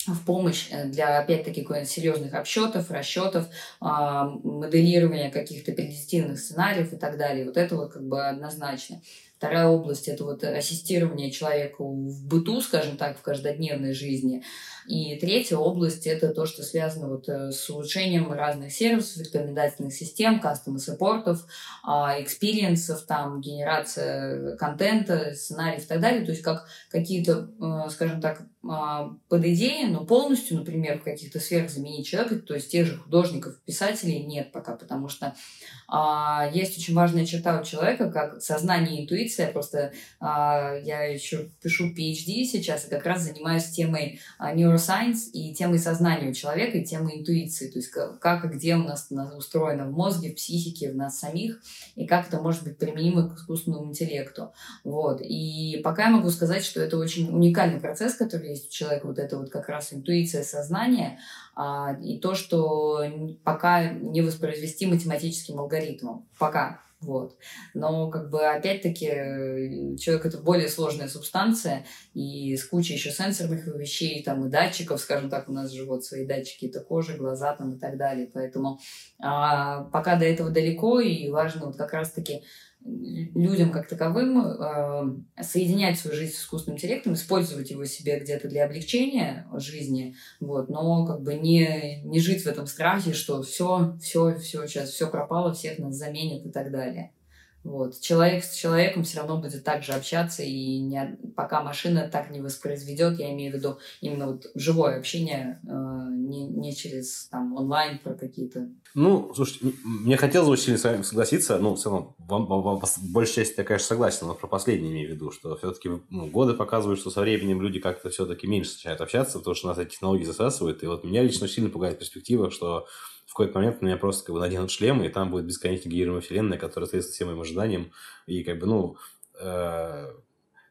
в помощь э, для, опять-таки, серьезных обсчетов, расчетов, а, моделирования каких-то предиктивных сценариев и так далее. Вот это вот как бы однозначно. Вторая область – это вот ассистирование человеку в быту, скажем так, в каждодневной жизни. И третья область – это то, что связано вот э, с улучшением разных сервисов, рекомендательных систем, customer support ов, experience ов, там, генерация контента, сценариев и так далее. То есть как какие-то, э, скажем так, а, под идеей, но полностью, например, в каких-то сферах заменить человека, то есть тех же художников, писателей нет пока, потому что а, есть очень важная черта у человека, как сознание и интуиция. Просто а, я еще пишу PhD сейчас и как раз занимаюсь темой а, neuroscience и темой сознания у человека и темой интуиции, то есть как и где у нас устроено в мозге, в психике, в нас самих, и как это может быть применимо к искусственному интеллекту. Вот. И пока я могу сказать, что это очень уникальный процесс, который есть у человека, вот это вот как раз интуиция, сознание, а, и то, что пока не воспроизвести математическим алгоритмом. Пока. Вот. Но как бы опять-таки человек это более сложная субстанция и с кучей еще сенсорных вещей там и датчиков, скажем так, у нас же вот свои датчики, это кожа, глаза там и так далее. Поэтому а, пока до этого далеко и важно вот как раз-таки людям как таковым э, соединять свою жизнь с искусственным интеллектом, использовать его себе где-то для облегчения жизни, вот, но как бы не, не жить в этом страхе, что все, все, все, сейчас все пропало, всех нас заменят и так далее. Вот. Человек с человеком все равно будет так же общаться, и не, пока машина так не воспроизведет, я имею в виду именно вот живое общение, э, не, не через там, онлайн про какие-то... Ну, слушайте, мне хотелось очень сильно с вами согласиться, ну, в целом, вам, вам, вам, в большей части я, конечно, согласен, но про последнее имею в виду, что все-таки ну, годы показывают, что со временем люди как-то все-таки меньше начинают общаться, потому что нас эти технологии засасывают, и вот меня лично сильно пугает перспектива, что в какой-то момент у меня просто как бы наденут шлем, и там будет бесконечно генерируемая вселенная, которая соответствует всем моим ожиданиям. И как бы, ну, э,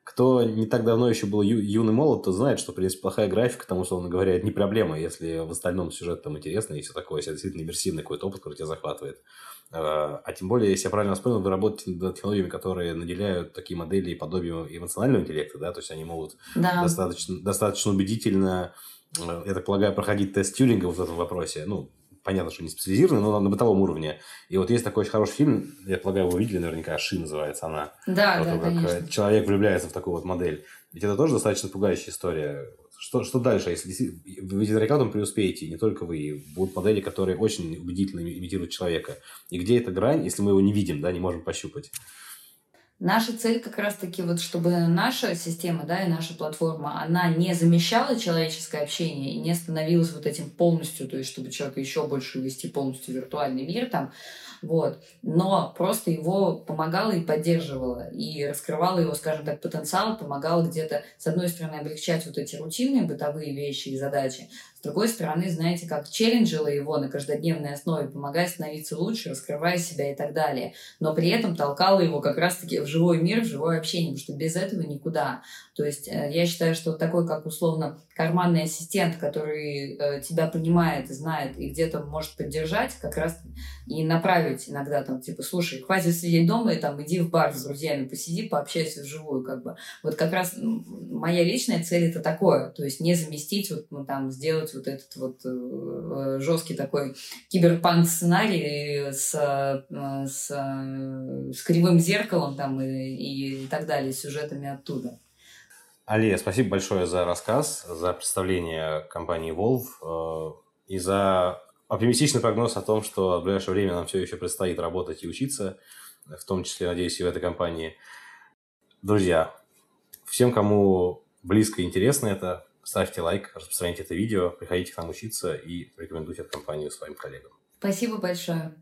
кто не так давно еще был ю, юный молод, то знает, что, в принципе, плохая графика, там, условно говоря, это не проблема, если в остальном сюжет там интересный и все такое, если действительно иммерсивный какой-то опыт, который тебя захватывает. Э, а тем более, если я правильно вспомнил, вы работаете над технологиями, которые наделяют такие модели и подобием эмоционального интеллекта, да, то есть они могут да. достаточно, достаточно убедительно, э, я так полагаю, проходить тест Тюринга в этом вопросе, ну, понятно, что не специализированный, но на бытовом уровне. И вот есть такой очень хороший фильм, я полагаю, вы видели наверняка, «Ши» называется она. Да, вот да, как конечно. человек влюбляется в такую вот модель. Ведь это тоже достаточно пугающая история. Что, что дальше, если вы наверняка преуспеете, не только вы, будут модели, которые очень убедительно имитируют человека. И где эта грань, если мы его не видим, да, не можем пощупать? Наша цель как раз-таки вот, чтобы наша система, да, и наша платформа, она не замещала человеческое общение и не становилась вот этим полностью, то есть чтобы человека еще больше вести полностью в виртуальный мир там, вот, но просто его помогала и поддерживала, и раскрывала его, скажем так, потенциал, помогала где-то, с одной стороны, облегчать вот эти рутинные бытовые вещи и задачи, с другой стороны, знаете, как челленджила его на каждодневной основе, помогая становиться лучше, раскрывая себя и так далее. Но при этом толкала его как раз-таки в живой мир, в живое общение, потому что без этого никуда. То есть э, я считаю, что такой, как условно карманный ассистент, который э, тебя понимает, знает и где-то может поддержать, как раз и направить иногда там, типа, слушай, хватит сидеть дома и там иди в бар с друзьями, посиди, пообщайся вживую, как бы. Вот как раз моя личная цель это такое, то есть не заместить, вот ну, там сделать вот этот вот э, жесткий такой киберпанк сценарий с, э, с, с кривым зеркалом там и, и так далее, сюжетами оттуда. Алия, спасибо большое за рассказ, за представление компании Volvo э, и за оптимистичный прогноз о том, что в ближайшее время нам все еще предстоит работать и учиться, в том числе, надеюсь, и в этой компании. Друзья, всем, кому близко и интересно это, ставьте лайк, распространяйте это видео, приходите к нам учиться и рекомендуйте эту компанию своим коллегам. Спасибо большое.